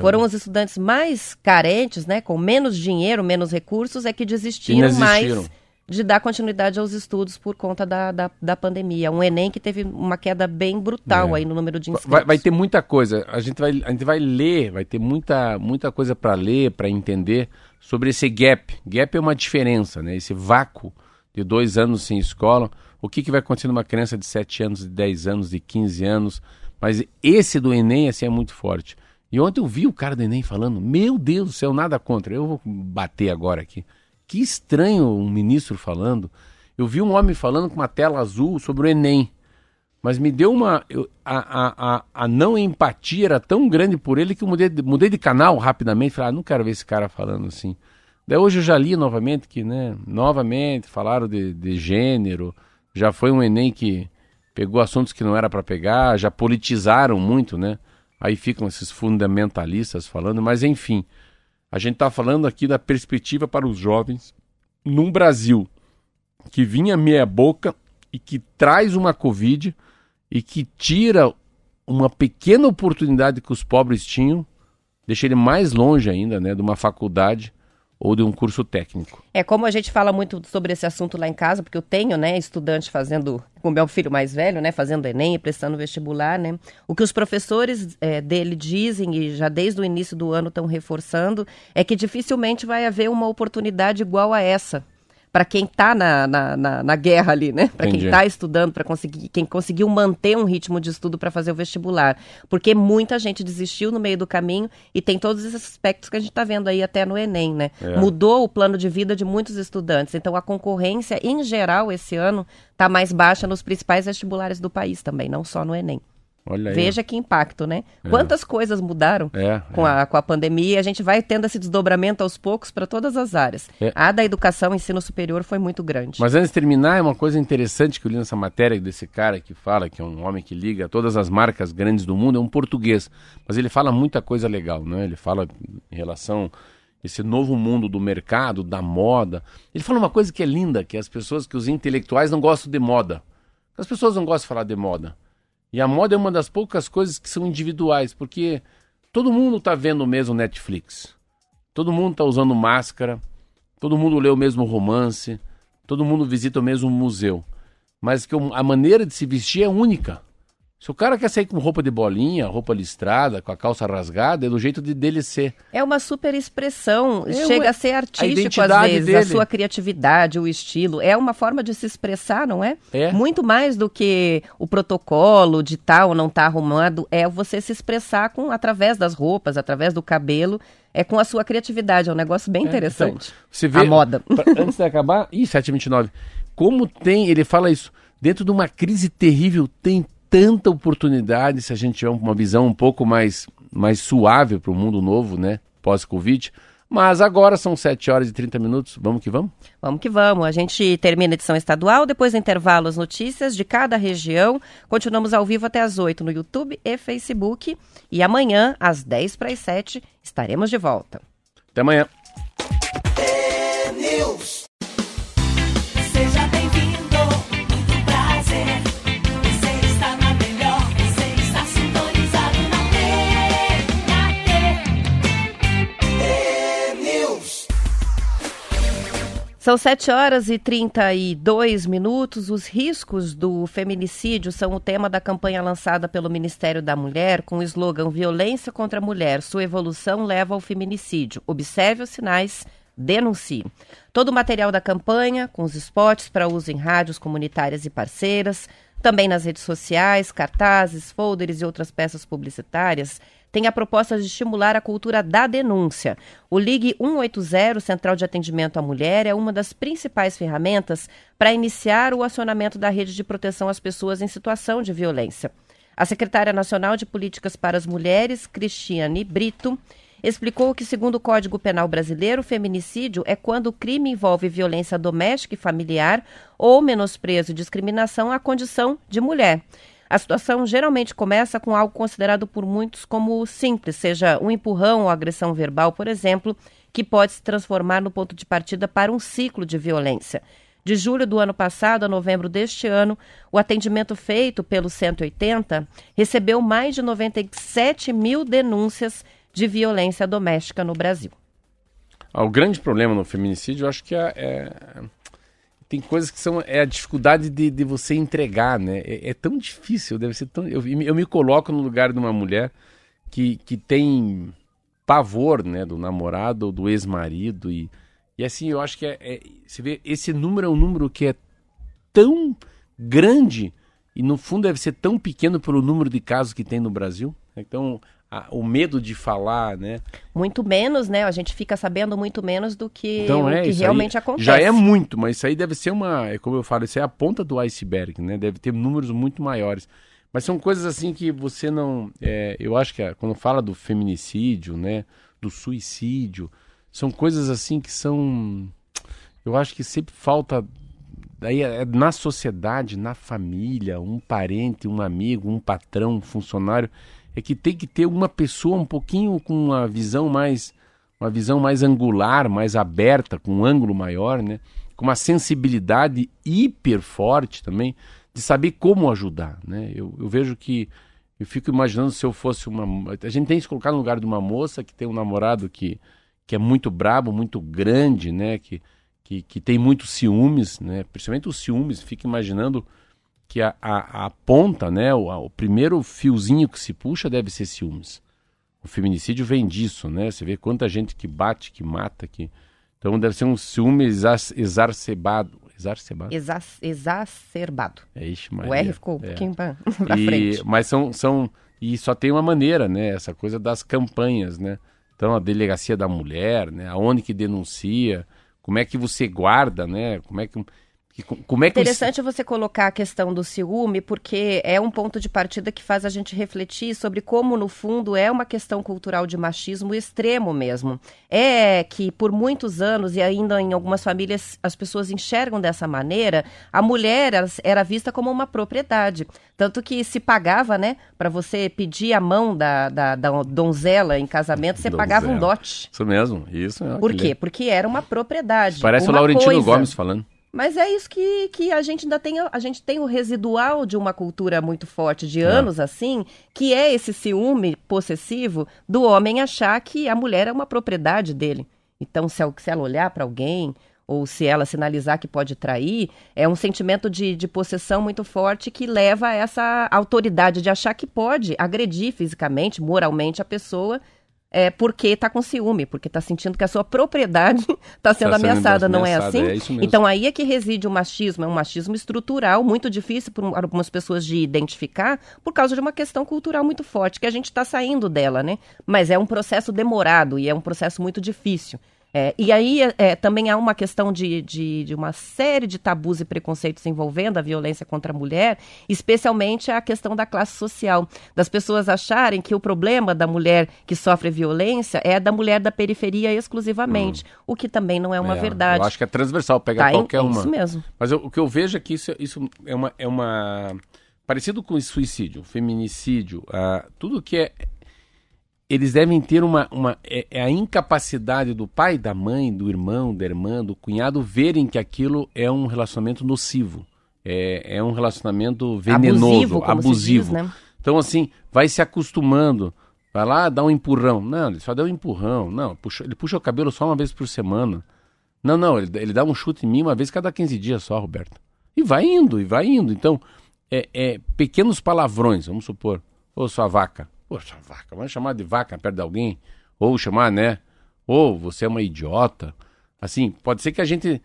Foram os estudantes mais carentes, né, com menos dinheiro, menos recursos, é que desistiram, mais de dar continuidade aos estudos por conta da, da, da, pandemia. Um Enem que teve uma queda bem brutal é. aí no número de inscritos. Vai, vai, ter muita coisa. A gente vai, a gente vai ler, vai ter muita, muita coisa para ler, para entender sobre esse gap. Gap é uma diferença, né? Esse vácuo de dois anos sem escola. O que, que vai acontecer numa criança de 7 anos, de 10 anos, de 15 anos. Mas esse do Enem assim, é muito forte. E ontem eu vi o cara do Enem falando, meu Deus do céu, nada contra. Eu vou bater agora aqui. Que estranho um ministro falando. Eu vi um homem falando com uma tela azul sobre o Enem. Mas me deu uma. Eu, a, a, a, não empatia era tão grande por ele que eu mudei, mudei de canal rapidamente. Falei, ah, não quero ver esse cara falando assim. Daí hoje eu já li novamente que, né? Novamente falaram de, de gênero. Já foi um Enem que pegou assuntos que não era para pegar, já politizaram muito, né? Aí ficam esses fundamentalistas falando, mas enfim, a gente está falando aqui da perspectiva para os jovens num Brasil que vinha meia boca e que traz uma Covid e que tira uma pequena oportunidade que os pobres tinham, deixa ele mais longe ainda, né, de uma faculdade ou de um curso técnico. É como a gente fala muito sobre esse assunto lá em casa, porque eu tenho, né, estudante fazendo, com meu filho mais velho, né, fazendo ENEM, prestando vestibular, né. O que os professores é, dele dizem e já desde o início do ano estão reforçando é que dificilmente vai haver uma oportunidade igual a essa para quem está na, na, na, na, guerra ali, né? Para quem está estudando, para conseguir, quem conseguiu manter um ritmo de estudo para fazer o vestibular. Porque muita gente desistiu no meio do caminho e tem todos esses aspectos que a gente está vendo aí até no Enem, né? É. Mudou o plano de vida de muitos estudantes. Então a concorrência, em geral, esse ano, está mais baixa nos principais vestibulares do país também, não só no Enem. Olha Veja que impacto, né? É. Quantas coisas mudaram é, com, é. A, com a pandemia e a gente vai tendo esse desdobramento aos poucos para todas as áreas. É. A da educação ensino superior foi muito grande. Mas antes de terminar, é uma coisa interessante que eu li nessa matéria desse cara que fala, que é um homem que liga todas as marcas grandes do mundo, é um português. Mas ele fala muita coisa legal, né? Ele fala em relação esse novo mundo do mercado, da moda. Ele fala uma coisa que é linda, que as pessoas, que os intelectuais não gostam de moda. As pessoas não gostam de falar de moda. E a moda é uma das poucas coisas que são individuais, porque todo mundo está vendo o mesmo Netflix. todo mundo está usando máscara, todo mundo lê o mesmo romance, todo mundo visita o mesmo museu. Mas que a maneira de se vestir é única. Se o cara quer sair com roupa de bolinha, roupa listrada, com a calça rasgada, é do jeito de dele ser. É uma super expressão, é chega uma... a ser artístico a às vezes, dele. a sua criatividade, o estilo. É uma forma de se expressar, não é? É. Muito mais do que o protocolo de tal tá ou não tá arrumado, é você se expressar com através das roupas, através do cabelo, é com a sua criatividade. É um negócio bem é, interessante. Então, você vê, a moda. Pra, antes de acabar, ih, 729. Como tem, ele fala isso, dentro de uma crise terrível, tem tanta oportunidade se a gente tiver uma visão um pouco mais, mais suave para o mundo novo, né? Pós-Covid. Mas agora são 7 horas e 30 minutos. Vamos que vamos? Vamos que vamos. A gente termina a edição estadual, depois intervalo as notícias de cada região. Continuamos ao vivo até às 8 no YouTube e Facebook. E amanhã, às 10 para as 7, estaremos de volta. Até amanhã. São 7 horas e 32 minutos. Os riscos do feminicídio são o tema da campanha lançada pelo Ministério da Mulher com o slogan Violência contra a Mulher. Sua evolução leva ao feminicídio. Observe os sinais, denuncie. Todo o material da campanha, com os spots para uso em rádios comunitárias e parceiras, também nas redes sociais, cartazes, folders e outras peças publicitárias, tem a proposta de estimular a cultura da denúncia. O Ligue 180, Central de Atendimento à Mulher, é uma das principais ferramentas para iniciar o acionamento da rede de proteção às pessoas em situação de violência. A secretária nacional de Políticas para as Mulheres, Cristiane Brito, explicou que, segundo o Código Penal Brasileiro, feminicídio é quando o crime envolve violência doméstica e familiar ou menosprezo e discriminação à condição de mulher. A situação geralmente começa com algo considerado por muitos como simples, seja um empurrão ou agressão verbal, por exemplo, que pode se transformar no ponto de partida para um ciclo de violência. De julho do ano passado a novembro deste ano, o atendimento feito pelo 180 recebeu mais de 97 mil denúncias de violência doméstica no Brasil. Ah, o grande problema no feminicídio, eu acho que é, é tem coisas que são é a dificuldade de, de você entregar, né? É, é tão difícil, deve ser tão. Eu, eu me coloco no lugar de uma mulher que, que tem pavor, né, do namorado ou do ex-marido e, e assim eu acho que é, é, você vê esse número é um número que é tão grande e no fundo deve ser tão pequeno pelo número de casos que tem no Brasil. Então a, o medo de falar, né? Muito menos, né? A gente fica sabendo muito menos do que então, o é, que realmente acontece. Já é muito, mas isso aí deve ser uma, é como eu falo, isso é a ponta do iceberg, né? Deve ter números muito maiores. Mas são coisas assim que você não, é, eu acho que quando fala do feminicídio, né, do suicídio, são coisas assim que são, eu acho que sempre falta daí é, é na sociedade, na família, um parente, um amigo, um patrão, um funcionário é que tem que ter uma pessoa um pouquinho com uma visão mais uma visão mais angular, mais aberta, com um ângulo maior, né? Com uma sensibilidade hiper forte também de saber como ajudar, né? Eu, eu vejo que eu fico imaginando se eu fosse uma a gente tem que se colocar no lugar de uma moça que tem um namorado que que é muito brabo, muito grande, né? Que que, que tem muitos ciúmes, né? Principalmente os ciúmes, fica imaginando que a, a, a ponta, né, o, a, o, primeiro fiozinho que se puxa deve ser ciúmes. O feminicídio vem disso, né? Você vê quanta gente que bate, que mata, que então deve ser um ciúme exacerbado. Exacerbado? Exa exacerbado. É, ixi, Maria. O R ficou um é. pouquinho para frente. Mas são, são. E só tem uma maneira, né? Essa coisa das campanhas, né? Então, a delegacia da mulher, né? Aonde que denuncia, como é que você guarda, né? Como é que como é que Interessante você colocar a questão do ciúme, porque é um ponto de partida que faz a gente refletir sobre como, no fundo, é uma questão cultural de machismo extremo mesmo. É que, por muitos anos, e ainda em algumas famílias, as pessoas enxergam dessa maneira, a mulher era vista como uma propriedade. Tanto que se pagava, né, para você pedir a mão da, da, da donzela em casamento, você donzela. pagava um dote. Isso mesmo, isso. É Por quê? Porque era uma propriedade. Parece o Laurentino coisa. Gomes falando. Mas é isso que, que a gente ainda tem, a gente tem o residual de uma cultura muito forte de anos é. assim, que é esse ciúme possessivo do homem achar que a mulher é uma propriedade dele. Então, se, se ela olhar para alguém, ou se ela sinalizar que pode trair, é um sentimento de, de possessão muito forte que leva a essa autoridade de achar que pode agredir fisicamente, moralmente a pessoa é, porque está com ciúme, porque está sentindo que a sua propriedade está sendo, tá sendo ameaçada, não é assim? É então aí é que reside o machismo, é um machismo estrutural, muito difícil para algumas pessoas de identificar, por causa de uma questão cultural muito forte, que a gente está saindo dela, né? Mas é um processo demorado e é um processo muito difícil. É, e aí é, é, também há uma questão de, de, de, uma série de tabus e preconceitos envolvendo a violência contra a mulher, especialmente a questão da classe social, das pessoas acharem que o problema da mulher que sofre violência é da mulher da periferia exclusivamente, hum. o que também não é uma é, verdade. Eu acho que é transversal, pega tá qualquer em, uma. Isso mesmo. Mas eu, o que eu vejo é que isso, isso é, uma, é uma. Parecido com o suicídio, feminicídio, uh, tudo que é eles devem ter uma, uma é, é, a incapacidade do pai, da mãe, do irmão, da irmã, do cunhado verem que aquilo é um relacionamento nocivo, é, é um relacionamento venenoso, abusivo. abusivo. Diz, né? Então assim, vai se acostumando, vai lá dá um empurrão, não, ele só deu um empurrão, não, puxa, ele puxa o cabelo só uma vez por semana, não, não, ele, ele dá um chute em mim uma vez cada 15 dias só, Roberto, e vai indo, e vai indo, então é, é pequenos palavrões, vamos supor, ô sua vaca, Poxa, vaca, vamos chamar de vaca perto de alguém? Ou chamar, né? Ou você é uma idiota. Assim, pode ser que a gente.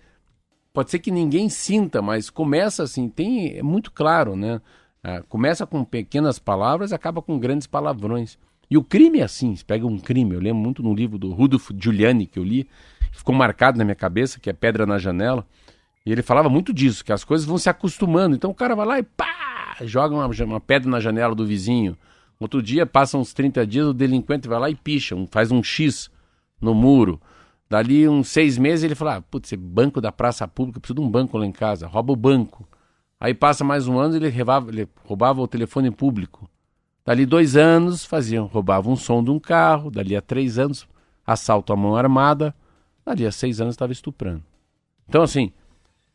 Pode ser que ninguém sinta, mas começa assim, tem. É muito claro, né? Ah, começa com pequenas palavras acaba com grandes palavrões. E o crime é assim, você pega um crime, eu lembro muito no livro do Rudolf Giuliani que eu li, que ficou marcado na minha cabeça, que é Pedra na Janela, e ele falava muito disso, que as coisas vão se acostumando. Então o cara vai lá e pá, joga uma, uma pedra na janela do vizinho, Outro dia, passa uns 30 dias, o delinquente vai lá e picha, um, faz um X no muro. Dali uns seis meses ele fala, ah, putz, banco da praça pública, preciso de um banco lá em casa, rouba o banco. Aí passa mais um ano, ele, roubava, ele roubava o telefone público. Dali dois anos, faziam, roubava um som de um carro. Dali a três anos, assalto à mão armada. Dali a seis anos, estava estuprando. Então, assim,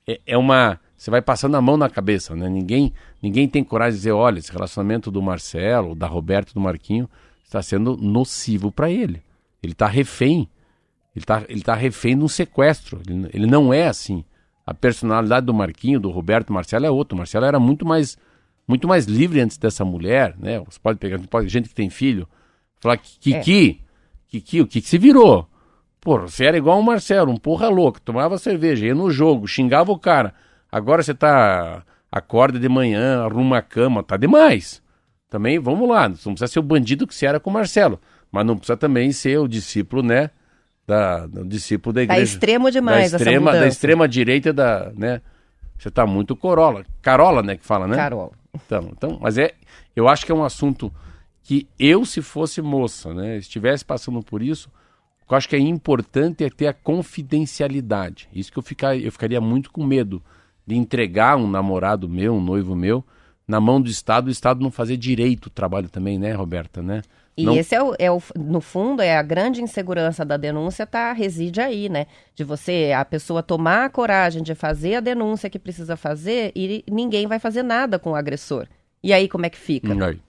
é, é uma você vai passando a mão na cabeça, né? Ninguém, ninguém tem coragem de dizer, olha, esse relacionamento do Marcelo, da Roberto, do Marquinho, está sendo nocivo para ele. Ele está refém. Ele está ele tá refém de um sequestro. Ele, ele não é assim. A personalidade do Marquinho, do Roberto, do Marcelo é outra. O Marcelo era muito mais, muito mais livre antes dessa mulher, né? Você pode pegar pode, gente que tem filho, falar Kiki, é. Kiki, o que se virou? Pô, você era igual o Marcelo, um porra louco, tomava cerveja, ia no jogo, xingava o cara. Agora você tá. Acorda de manhã, arruma a cama, tá demais. Também, vamos lá, não precisa ser o bandido que você era com o Marcelo. Mas não precisa também ser o discípulo, né? Da, o discípulo da tá igreja. Tá extremo demais da extrema, Da extrema direita da, né? Você tá muito corola. Carola, né, que fala, né? Carola. Então, então, mas é, eu acho que é um assunto que eu, se fosse moça, né, estivesse passando por isso, o que eu acho que é importante é ter a confidencialidade. Isso que eu, ficar, eu ficaria muito com medo de entregar um namorado meu, um noivo meu, na mão do Estado, o Estado não fazer direito o trabalho também, né, Roberta, né? E não... esse é o, é o, no fundo, é a grande insegurança da denúncia, tá, reside aí, né? De você, a pessoa tomar a coragem de fazer a denúncia que precisa fazer e ninguém vai fazer nada com o agressor. E aí, como é que fica? Aí.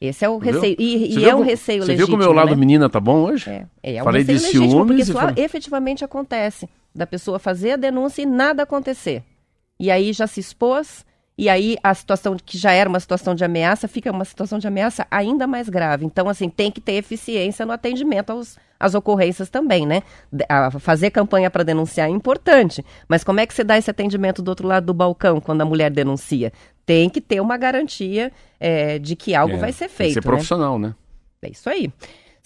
Esse é o receio. E, e é um receio você legítimo. Você viu que o meu lado né? menina tá bom hoje? É, é um Falei receio de legítimo, ciúmes porque isso falei... efetivamente acontece. Da pessoa fazer a denúncia e nada acontecer e aí já se expôs, e aí a situação que já era uma situação de ameaça fica uma situação de ameaça ainda mais grave. Então, assim, tem que ter eficiência no atendimento aos, às ocorrências também, né? A fazer campanha para denunciar é importante, mas como é que você dá esse atendimento do outro lado do balcão quando a mulher denuncia? Tem que ter uma garantia é, de que algo é, vai ser feito. Tem que ser profissional, né? né? É isso aí.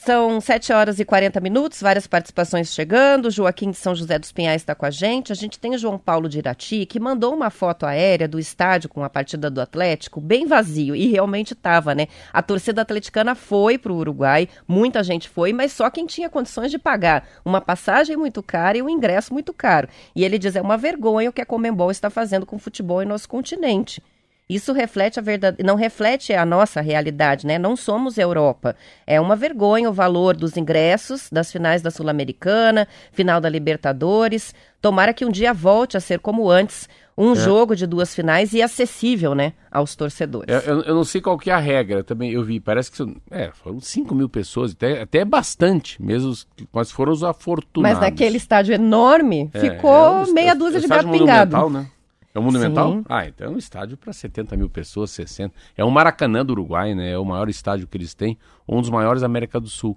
São 7 horas e 40 minutos, várias participações chegando. Joaquim de São José dos Pinhais está com a gente. A gente tem o João Paulo de Irati, que mandou uma foto aérea do estádio com a partida do Atlético, bem vazio, e realmente estava, né? A torcida atleticana foi para o Uruguai, muita gente foi, mas só quem tinha condições de pagar uma passagem muito cara e um ingresso muito caro. E ele diz: é uma vergonha o que a Comembol está fazendo com o futebol em nosso continente. Isso reflete a verdade, não reflete a nossa realidade, né? Não somos Europa. É uma vergonha o valor dos ingressos das finais da Sul-Americana, final da Libertadores. Tomara que um dia volte a ser como antes, um É. jogo de duas finais e acessível, né, aos torcedores. Eu, eu- eu não sei qual que é a regra também. Eu vi, parece que são, é, foram 5 mil pessoas, até, até é bastante, mesmo, mas foram os afortunados. Mas naquele estádio enorme, É, ficou é um- meia é- dúzia é de gato pingado. né? É um monumental? Sim. Ah, então é um estádio para 70 mil pessoas, 60. É o Maracanã do Uruguai, né? É o maior estádio que eles têm, um dos maiores da América do Sul.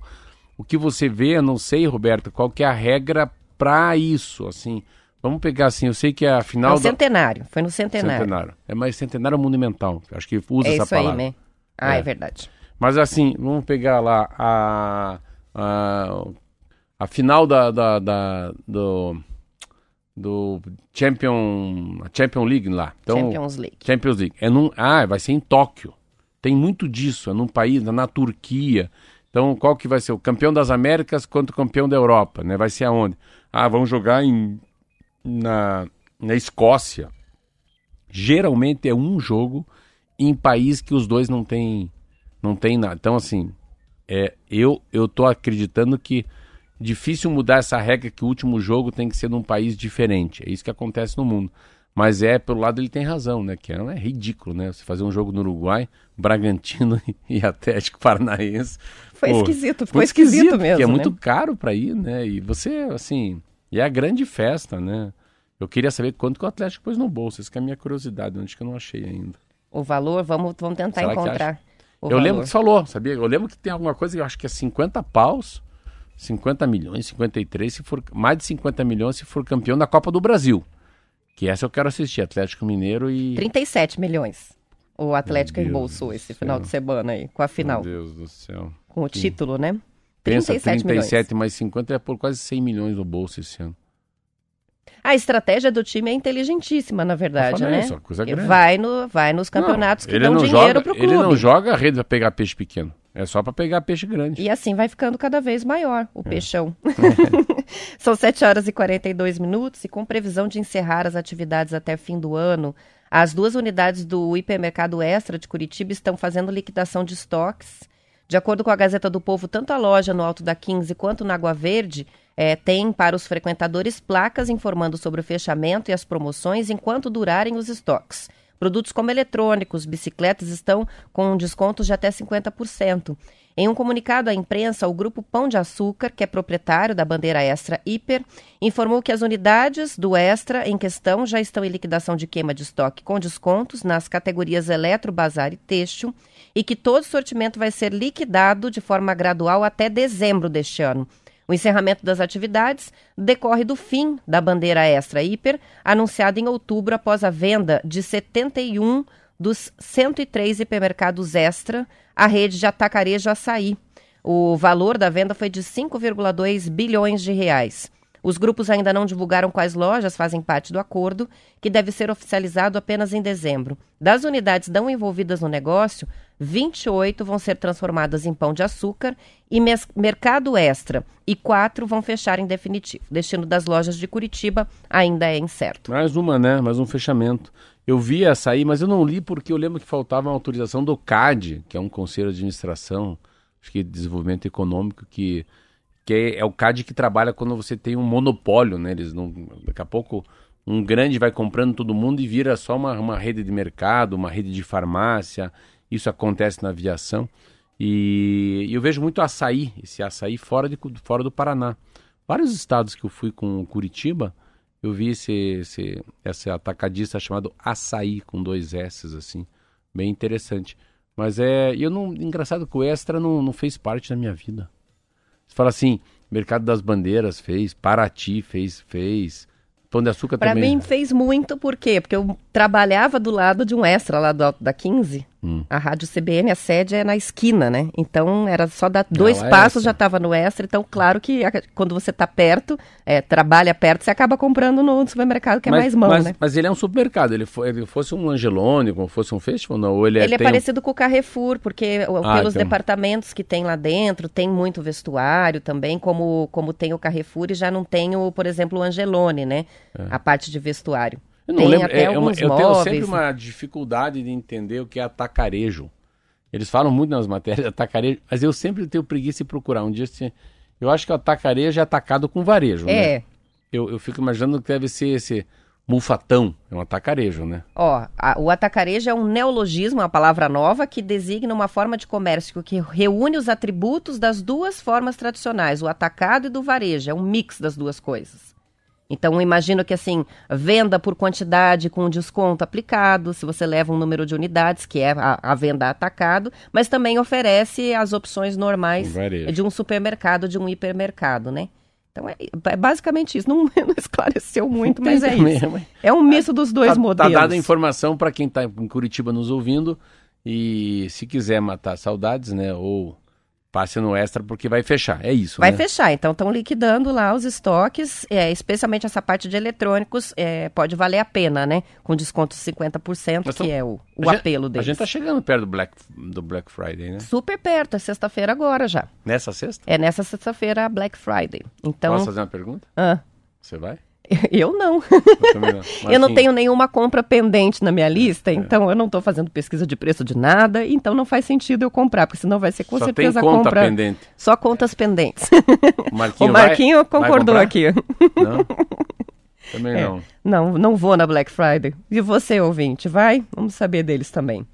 O que você vê, eu não sei, Roberto, qual que é a regra para isso, assim. Vamos pegar assim, eu sei que a É final o da- centenário, foi no centenário. centenário. É mais centenário monumental. Acho que usa É essa isso aí, palavra. né? Ah, é, É. verdade. Mas assim, vamos pegar lá a, a, a final da, da, da- do, do Champion, Champion League lá. Então, Champions League. Champions League. É num, ah, vai ser em Tóquio. Tem muito disso, é num país, na Turquia. Então, qual que vai ser? O campeão das Américas contra o campeão da Europa, né? Vai ser aonde? Ah, vão jogar em, na, na Escócia. Geralmente é um jogo em país que os dois não têm não tem nada. Então, assim, é, eu, eu tô acreditando que difícil mudar essa regra que o último jogo tem que ser num país diferente. É isso que acontece no mundo. Mas é, pelo lado ele tem razão, né? Que é, é ridículo, né? Você fazer um jogo no Uruguai, Bragantino e Atlético Paranaense. Foi Pô, esquisito, ficou esquisito, porque mesmo. é né? muito caro para ir, né? E você, assim, é a grande festa, né? Eu queria saber quanto que o Atlético pôs no bolso. Essa que é a minha curiosidade, onde que eu não achei ainda. O valor, vamos, vamos tentar Será encontrar. eu valor. lembro que você falou, sabia? Eu lembro que tem alguma coisa que eu acho que é 50 paus, 50 milhões, 53, se for mais de 50 milhões se for campeão da Copa do Brasil. Que essa eu quero assistir, Atlético Mineiro e 37 milhões. O Atlético embolsou esse céu. final de semana aí, com a final, Meu Deus do céu. com o título, né? Pensa 37 37 milhões. mais 50 é por quase 100 milhões no bolso esse ano. A estratégia do time é inteligentíssima, na verdade, né? isso é coisa grande. vai, no, vai nos campeonatos Não, que ele dão não dinheiro joga, pro clube. Ele não joga a rede para pegar peixe pequeno. É só para pegar peixe grande. E assim vai ficando cada vez maior É. o peixão. São 7 horas e 42 minutos e com previsão de encerrar as atividades até fim do ano, as duas unidades do hipermercado Extra de Curitiba estão fazendo liquidação de estoques. De acordo com a Gazeta do Povo, tanto a loja no Alto da 15 quanto na Água Verde eh, tem para os frequentadores placas informando sobre o fechamento e as promoções enquanto durarem os estoques. Produtos como eletrônicos, bicicletas estão com descontos de até 50%. Em um comunicado à imprensa, o Grupo Pão de Açúcar, que é proprietário da bandeira Extra Hiper, informou que as unidades do Extra em questão já estão em liquidação de queima de estoque com descontos nas categorias eletro, bazar e têxtil e que todo sortimento vai ser liquidado de forma gradual até dezembro deste ano. O encerramento das atividades decorre do fim da bandeira Extra Hiper, anunciada em outubro após a venda de 71 dos 103 hipermercados Extra à rede de atacarejo Açaí. O valor da venda foi de 5,2 bilhões de reais. Os grupos ainda não divulgaram quais lojas fazem parte do acordo, que deve ser oficializado apenas em dezembro. Das unidades não envolvidas no negócio, 28 vão ser transformadas em pão de açúcar e mercado extra, e quatro vão fechar em definitivo. O destino das lojas de Curitiba ainda é incerto. Mais uma, né? Mais um fechamento. Eu vi essa aí, mas eu não li porque eu lembro que faltava uma autorização do CAD, que é um conselho de administração, acho que de desenvolvimento econômico, que, que é, o CAD que trabalha quando você tem um monopólio, né? Eles não, daqui a pouco um grande vai comprando todo mundo e vira só uma, uma rede de mercado, uma rede de farmácia. Isso acontece na aviação. E, e eu vejo muito açaí, esse açaí fora, de, fora do Paraná. Vários estados que eu fui com Curitiba, eu vi esse, esse, esse atacadista chamado Açaí, com dois S, assim. Bem interessante. Mas é. Eu não, engraçado que o Extra não, não fez parte da minha vida. Fala assim, Mercado das Bandeiras fez, Paraty fez, fez. Pão de Açúcar Para também. mim fez muito, por quê? Porque eu trabalhava do lado de um extra lá do Alto da 15. Hum. A Rádio CBN, a sede é na esquina, né? Então era só dar dois Ela é passos, essa. já estava no extra. Então, claro que a- quando você está perto, é, trabalha perto, você acaba comprando no supermercado que é mas, mais mão, mas, né? mas ele é um supermercado. Ele, fo- ele fosse um Angelone, como fosse um festival, não? Ou ele, Ele é tem um- parecido com o Carrefour, porque Ah, pelos então. departamentos que tem lá dentro, tem muito vestuário também, como, como tem o Carrefour e já não tem, o, por exemplo, o Angelone, né? É. A parte de vestuário. Eu não Tem lembro, até é, é uma- eu tenho sempre uma dificuldade de entender o que é atacarejo. Eles falam muito nas matérias atacarejo, mas eu sempre tenho preguiça de procurar. Um dia, assim, eu acho que o atacarejo é atacado com varejo, né? É, Eu, eu fico imaginando que deve ser esse mulfatão, é um atacarejo, né? Ó, a- o atacarejo é um neologismo, uma palavra nova que designa uma forma de comércio que reúne os atributos das duas formas tradicionais, o atacado e do varejo. É um mix das duas coisas. Então, imagino que, assim, venda por quantidade com desconto aplicado, se você leva um número de unidades, que é a, a venda atacado, mas também oferece as opções normais varejo. de um supermercado, de um hipermercado, né? Então, é, é basicamente isso. Não, não esclareceu muito, mas é isso. É um misto dos dois tá, modelos. Tá dada a informação para quem está em Curitiba nos ouvindo e se quiser matar saudades, né? Ou passe no extra porque vai fechar. É isso, Vai né? fechar, então estão liquidando lá os estoques, é, especialmente essa parte de eletrônicos, é, pode valer a pena, né? Com desconto de 50%, Mas que tão- é o, A o gente- apelo A deles. gente tá chegando perto do Black, do Black Friday, né? Super perto, é sexta-feira agora já. Nessa sexta? É nessa sexta-feira a Black Friday. Então, Posso fazer uma pergunta? ah, Você vai? eu não. Eu não. eu não Marquinhos, tenho nenhuma compra pendente na minha lista, então eu não estou fazendo pesquisa de preço de nada, então não faz sentido eu comprar, porque senão vai ser com Só tem certeza a conta compra. pendente. Só contas pendentes. O Marquinho, o Marquinho vai- vai concordou comprar? aqui. Não? Também É. não. Não, não vou na Black Friday. E você, ouvinte, vai? Vamos saber deles também.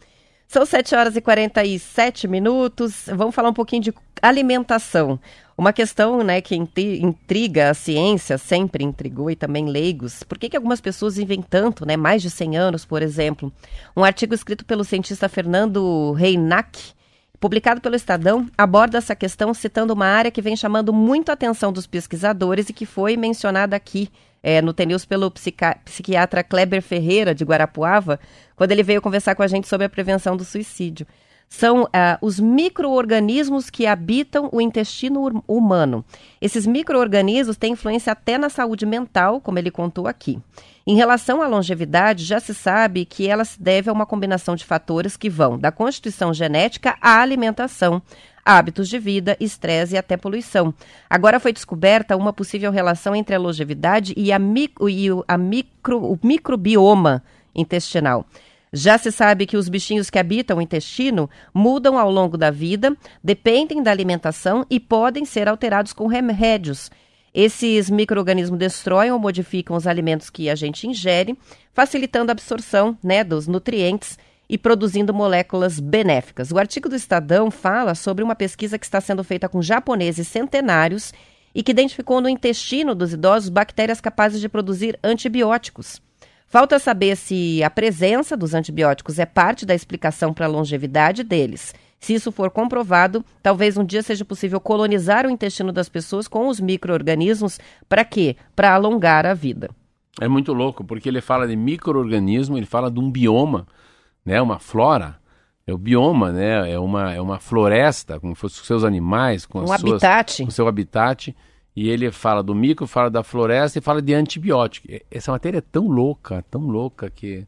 São 7 horas e 47 minutos. Vamos falar um pouquinho de alimentação. Uma questão né, que intri- intriga a ciência, sempre intrigou e também leigos. Por que, que algumas pessoas vivem tanto, né, mais de 100 anos, por exemplo? Um artigo escrito pelo cientista Fernando Reinac, publicado pelo Estadão, aborda essa questão citando uma área que vem chamando muito a atenção dos pesquisadores e que foi mencionada aqui é, no TNews pelo psiquiatra Kleber Ferreira, de Guarapuava, quando ele veio conversar com a gente sobre a prevenção do suicídio. São ah, os micro-organismos que habitam o intestino ur- humano. Esses micro-organismos têm influência até na saúde mental, como ele contou aqui. Em relação à longevidade, já se sabe que ela se deve a uma combinação de fatores que vão da constituição genética à alimentação, hábitos de vida, estresse e até poluição. Agora foi descoberta uma possível relação entre a longevidade e, a mic- e a micro, o microbioma intestinal. Já se sabe que os bichinhos que habitam o intestino mudam ao longo da vida, dependem da alimentação e podem ser alterados com remédios. Esses micro-organismos destroem ou modificam os alimentos que a gente ingere, facilitando a absorção né, dos nutrientes e produzindo moléculas benéficas. O artigo do Estadão fala sobre uma pesquisa que está sendo feita com japoneses centenários e que identificou no intestino dos idosos bactérias capazes de produzir antibióticos. Falta saber se a presença dos antibióticos é parte da explicação para a longevidade deles. Se isso for comprovado, talvez um dia seja possível colonizar o intestino das pessoas com os micro-organismos. Para quê? Para alongar a vida. É muito louco, porque ele fala de micro-organismo, ele fala de um bioma, né? Uma flora. É o bioma, né? É uma, é uma floresta, como fosse os seus animais, com Um suas, habitat. o seu habitat. E ele fala do micro, fala da floresta e fala de antibiótico. Essa matéria é tão louca, tão louca que.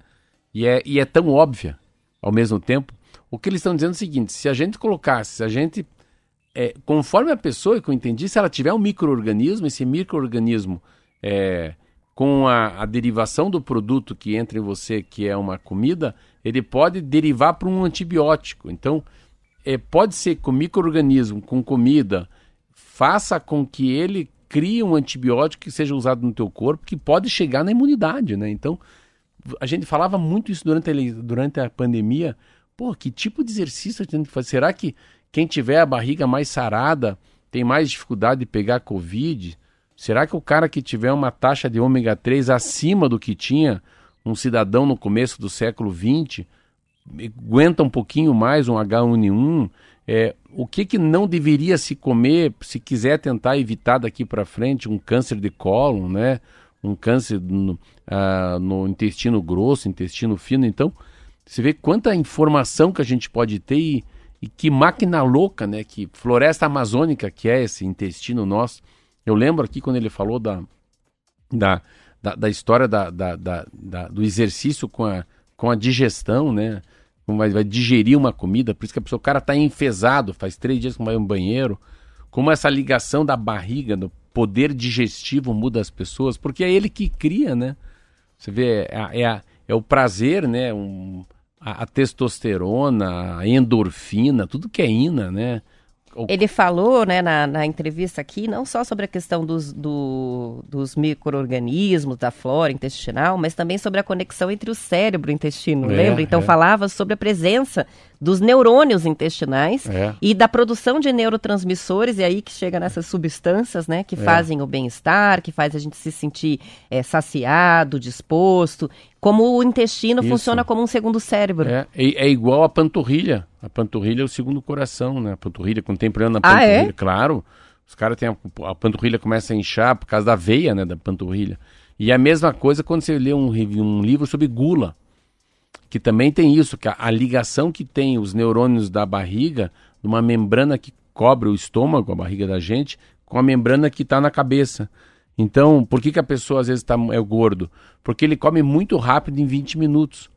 E é, e é tão óbvia ao mesmo tempo. O que eles estão dizendo é o seguinte: se a gente colocasse, se a gente. é, conforme a pessoa que eu entendi, se ela tiver um microorganismo, esse microorganismo é, com a, a derivação do produto que entra em você, que é uma comida, ele pode derivar para um antibiótico. Então, é, pode ser o microorganismo com comida faça com que ele crie um antibiótico que seja usado no teu corpo, que pode chegar na imunidade, né? Então, a gente falava muito isso durante a, durante a pandemia. Pô, que tipo de exercício a gente tem que fazer? Será que quem tiver a barriga mais sarada tem mais dificuldade de pegar Covid? Será que o cara que tiver uma taxa de ômega 3 acima do que tinha um cidadão no começo do século 20 aguenta um pouquinho mais um H1N1? É, o que, que não deveria se comer se quiser tentar evitar daqui para frente um câncer de cólon, né? Um câncer no, ah, no intestino grosso, intestino fino. Então, você vê quanta informação que a gente pode ter e, e que máquina louca, né? Que floresta amazônica que é esse intestino nosso. Eu lembro aqui quando ele falou da, da, da, da história da, da, da- do exercício com a, com a digestão, né? Como vai, vai digerir uma comida, por isso que a pessoa, o cara está enfesado, faz três dias que não vai no banheiro. Como essa ligação da barriga, do poder digestivo muda as pessoas, porque é ele que cria, né? Você vê, é, é, é o prazer, né? Um, a, a, testosterona, a endorfina, tudo que é ina, né? Ele falou né, na, na, entrevista aqui não só sobre a questão dos, do, dos micro-organismos, da flora intestinal, mas também sobre a conexão entre o cérebro e o intestino, é, lembra? Então é. falava sobre a presença dos neurônios intestinais é. e da produção de neurotransmissores, e aí que chega nessas substâncias, né, que é. fazem o bem-estar, que faz a gente se sentir é, saciado, disposto, como o intestino Isso. funciona como um segundo cérebro. É, é, é, igual a panturrilha. A panturrilha é o segundo coração, né? A panturrilha, contemplando a panturrilha, ah, é? claro. Os caras têm a, a, panturrilha começa a inchar por causa da veia, né, da panturrilha. E a mesma coisa quando você lê um, um livro sobre gula que também tem isso, que a, a ligação que tem os neurônios da barriga, numa membrana que cobre o estômago, a barriga da gente, com a membrana que está na cabeça. Então, por que, que a pessoa às vezes tá, é gordo? Porque ele come muito rápido em 20 minutos.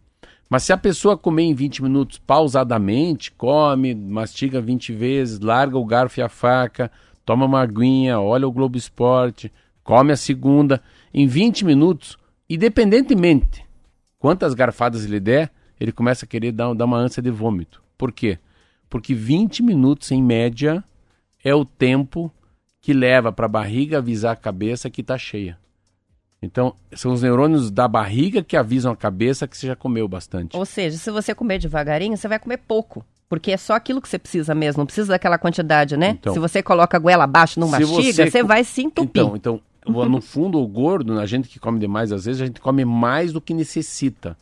Mas se a pessoa comer em 20 minutos pausadamente, come, mastiga 20 vezes, larga o garfo e a faca, toma uma aguinha, olha o Globo Esporte, come a segunda, em 20 minutos, independentemente quantas garfadas ele der, ele começa a querer dar, dar uma ânsia de vômito. Por quê? Porque 20 minutos, em média, é o tempo que leva para a barriga avisar a cabeça que está cheia. Então, são os neurônios da barriga que avisam a cabeça que você já comeu bastante. Ou seja, se você comer devagarinho, você vai comer pouco. Porque é só aquilo que você precisa mesmo, não precisa daquela quantidade, né? Então, se você coloca a goela abaixo, não mastiga, você, você vai se entupir. Então, então no fundo, o gordo, a gente que come demais, às vezes, a gente come mais do que necessita.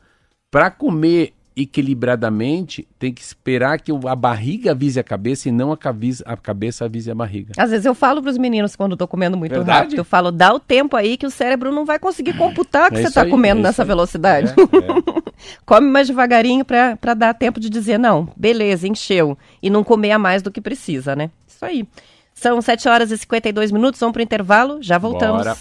Para comer equilibradamente, tem que esperar que a barriga avise a cabeça e não a cabeça, a cabeça avise a barriga. Às vezes eu falo para os meninos quando estou comendo muito Verdade? rápido, eu falo, dá o tempo aí que o cérebro não vai conseguir computar que é você está comendo é nessa velocidade. É, é. Come mais devagarinho para dar tempo de dizer, não, beleza, encheu. E não comer a mais do que precisa, né? Isso aí. São 7 horas e 52 minutos, vamos para o intervalo, já voltamos. Bora.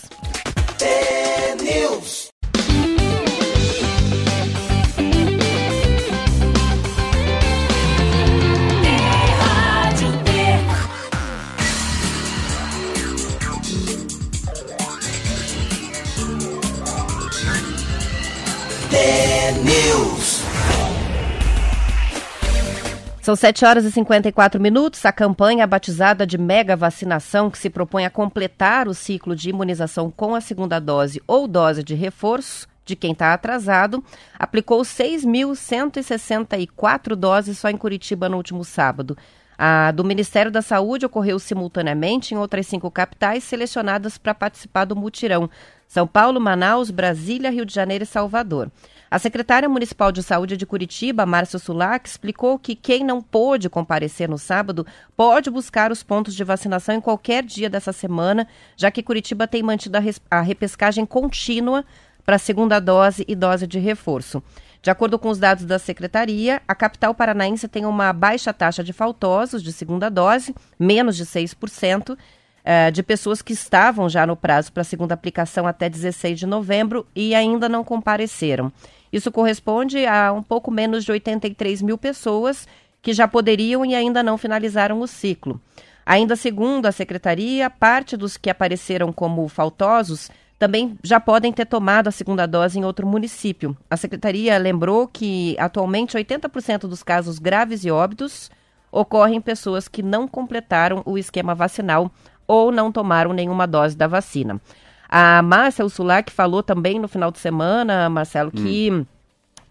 São 7 horas e 54 minutos. A campanha batizada de mega vacinação, que se propõe a completar o ciclo de imunização com a segunda dose ou dose de reforço de quem está atrasado, aplicou 6.164 doses só em Curitiba no último sábado. A do Ministério da Saúde ocorreu simultaneamente em outras cinco capitais selecionadas para participar do mutirão: São Paulo, Manaus, Brasília, Rio de Janeiro e Salvador. A secretária municipal de saúde de Curitiba, Márcia Sulac, explicou que quem não pôde comparecer no sábado pode buscar os pontos de vacinação em qualquer dia dessa semana, já que Curitiba tem mantido a, a repescagem contínua para segunda dose e dose de reforço. De acordo com os dados da secretaria, a capital paranaense tem uma baixa taxa de faltosos de segunda dose, menos de 6%, eh, de pessoas que estavam já no prazo para a segunda aplicação até 16 de novembro e ainda não compareceram. Isso corresponde a um pouco menos de 83 mil pessoas que já poderiam e ainda não finalizaram o ciclo. Ainda segundo a secretaria, parte dos que apareceram como faltosos também já podem ter tomado a segunda dose em outro município. A secretaria lembrou que atualmente 80% dos casos graves e óbitos ocorrem em pessoas que não completaram o esquema vacinal ou não tomaram nenhuma dose da vacina. A Márcia Ursulac falou também no final de semana, Marcelo, que hum.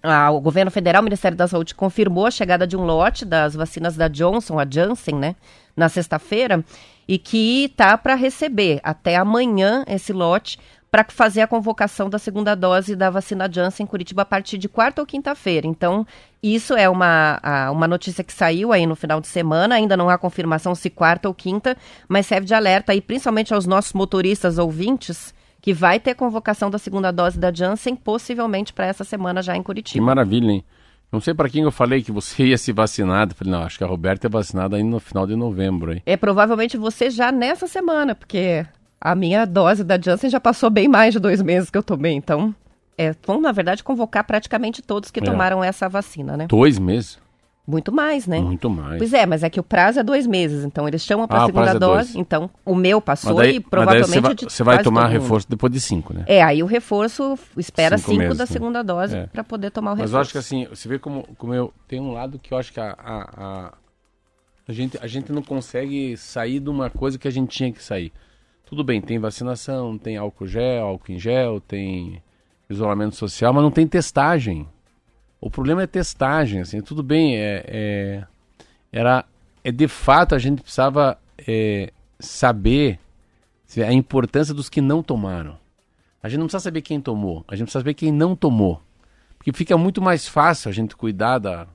a, o governo federal, o Ministério da Saúde, confirmou a chegada de um lote das vacinas da Johnson, a Janssen, né, na sexta-feira, e que está para receber até amanhã esse lote para fazer a convocação da segunda dose da vacina Janssen em Curitiba a partir de quarta ou quinta-feira. Então, isso é uma, uma notícia que saiu aí no final de semana, ainda não há confirmação se quarta ou quinta, mas serve de alerta aí, principalmente aos nossos motoristas ouvintes, que vai ter convocação da segunda dose da Janssen, possivelmente para essa semana já em Curitiba. Que maravilha, hein? Não sei para quem eu falei que você ia se vacinar. Eu falei, não, acho que a Roberta é vacinada aí no final de novembro. Hein? É provavelmente você já nessa semana, porque a minha dose da Janssen já passou bem mais de dois meses que eu tomei, então é, vão, na verdade, convocar praticamente todos que é. tomaram essa vacina, né? Dois meses? Muito mais, né? Muito mais. Pois é, mas é que o prazo é dois meses, então eles chamam para Ah, a o segunda é dose, então o meu passou Mas daí- e mas provavelmente você vai, vai tomar reforço depois de cinco, né? É, aí o reforço espera Cinco cinco, meses, da né? segunda dose É. para poder tomar o Mas reforço. eu acho que assim, você vê como, como eu. Tem um lado que eu acho que a, a, a, a gente, a gente não consegue sair de uma coisa que a gente tinha que sair. Tudo bem, tem vacinação, tem álcool gel, álcool em gel, tem isolamento social, mas não tem testagem. O problema é testagem, assim, tudo bem, é, é- era, é de fato a gente precisava é, saber a importância dos que não tomaram. A gente não precisa saber quem tomou, a gente precisa saber quem não tomou. Porque fica muito mais fácil a gente cuidar da,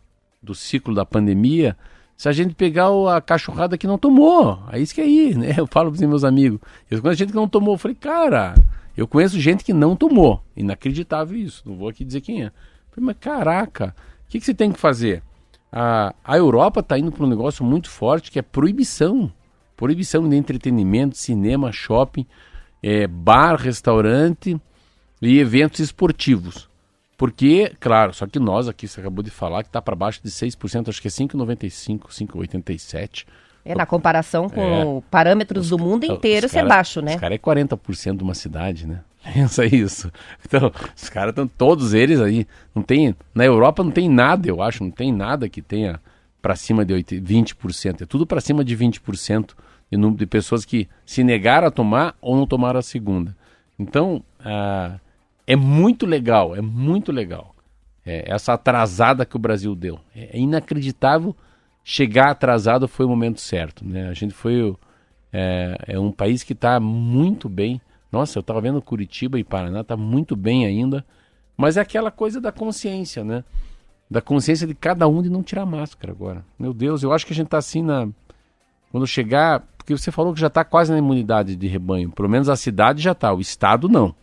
do ciclo da pandemia se a gente pegar a cachorrada que não tomou. É isso que é aí, né? Eu falo para os meus amigos. Eu conheço gente que não tomou. Eu falei, cara, eu conheço gente que não tomou. Inacreditável isso. Não vou aqui dizer quem é. Eu falei, mas caraca, o que, que você tem que fazer? A, a Europa está indo para um negócio muito forte que é proibição. Proibição de entretenimento, cinema, shopping, é, bar, restaurante e eventos esportivos. Porque, claro, só que nós aqui, você acabou de falar, que está para baixo de 6%, acho que é 5,95%, 5,87%. É, na comparação com É. parâmetros do mundo inteiro, Os isso é baixo, né? Os caras é 40% de uma cidade, né? Pensa isso. Então, os caras estão todos eles aí. Não tem, na Europa não tem nada, eu acho, não tem nada que tenha para cima de 80, 20%. É tudo para cima de 20% de número de pessoas que se negaram a tomar ou não tomaram a segunda. Então, ah, é muito legal, é muito legal. É, essa atrasada que o Brasil deu. É, é inacreditável chegar atrasado foi o momento certo. Né? A gente foi. É, é um país que está muito bem. Nossa, eu estava vendo Curitiba e Paraná, está muito bem ainda. Mas é aquela coisa da consciência, né? Da consciência de cada um de não tirar máscara agora. Meu Deus, eu acho que a gente está assim na. Quando chegar. Porque você falou que já está quase na imunidade de rebanho. Pelo menos a cidade já está, o estado não.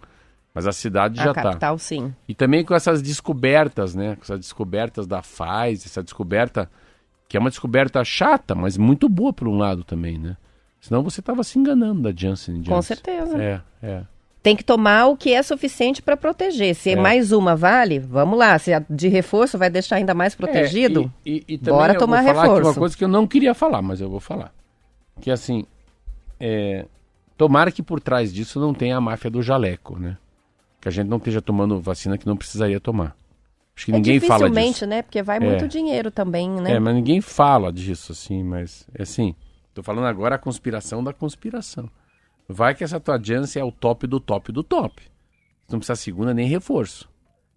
Mas a cidade já a está. capital, sim. E também com essas descobertas, né? Com essas descobertas da Pfizer, essa descoberta que é uma descoberta chata, mas muito boa por um lado também, né? Senão você estava se enganando da Janssen Janssen. Com certeza. É, é. Tem que tomar o que é suficiente para proteger. Se É. mais uma vale, vamos lá. Se a de reforço vai deixar ainda mais protegido, É, e, e, e bora tomar aqui uma reforço. coisa que eu não queria falar, mas eu vou falar. Que assim, é, tomara que por trás disso não tenha a máfia do jaleco, né? Que a gente não esteja tomando vacina que não precisaria tomar. Acho que é ninguém fala disso. dificilmente, né? Porque vai muito dinheiro também, né? É, mas ninguém fala disso, assim, mas é assim. Tô falando agora a conspiração da conspiração. Vai que essa tua Janssen é o top do top do top. Não precisa segunda nem reforço.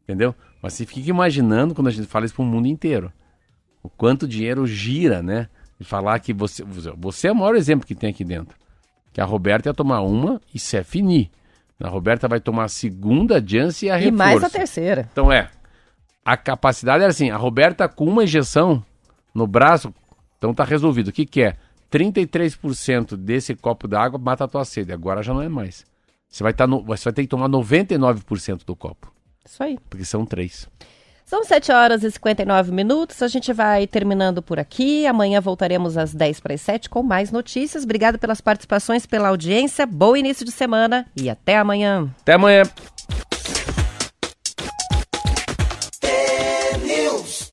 Entendeu? Mas você fica imaginando quando a gente fala isso pro mundo inteiro. O quanto dinheiro gira, né? E falar que você. Você é o maior exemplo que tem aqui dentro. Que a Roberta ia tomar uma e isso é fini. A Roberta vai tomar a segunda Janssen e a e reforço. mais a terceira. Então é, a capacidade era assim, a Roberta com uma injeção no braço, então tá resolvido. O que que é? 33% desse copo d'água mata a tua sede. Agora já não é mais. Você vai, tá no, você vai ter que tomar 99% do copo, Isso aí. porque são três. São 7 horas e 59 minutos. A gente vai terminando por aqui. Amanhã voltaremos às 10 para as 7 com mais notícias. Obrigada pelas participações, pela audiência. Bom início de semana e até amanhã. Até amanhã.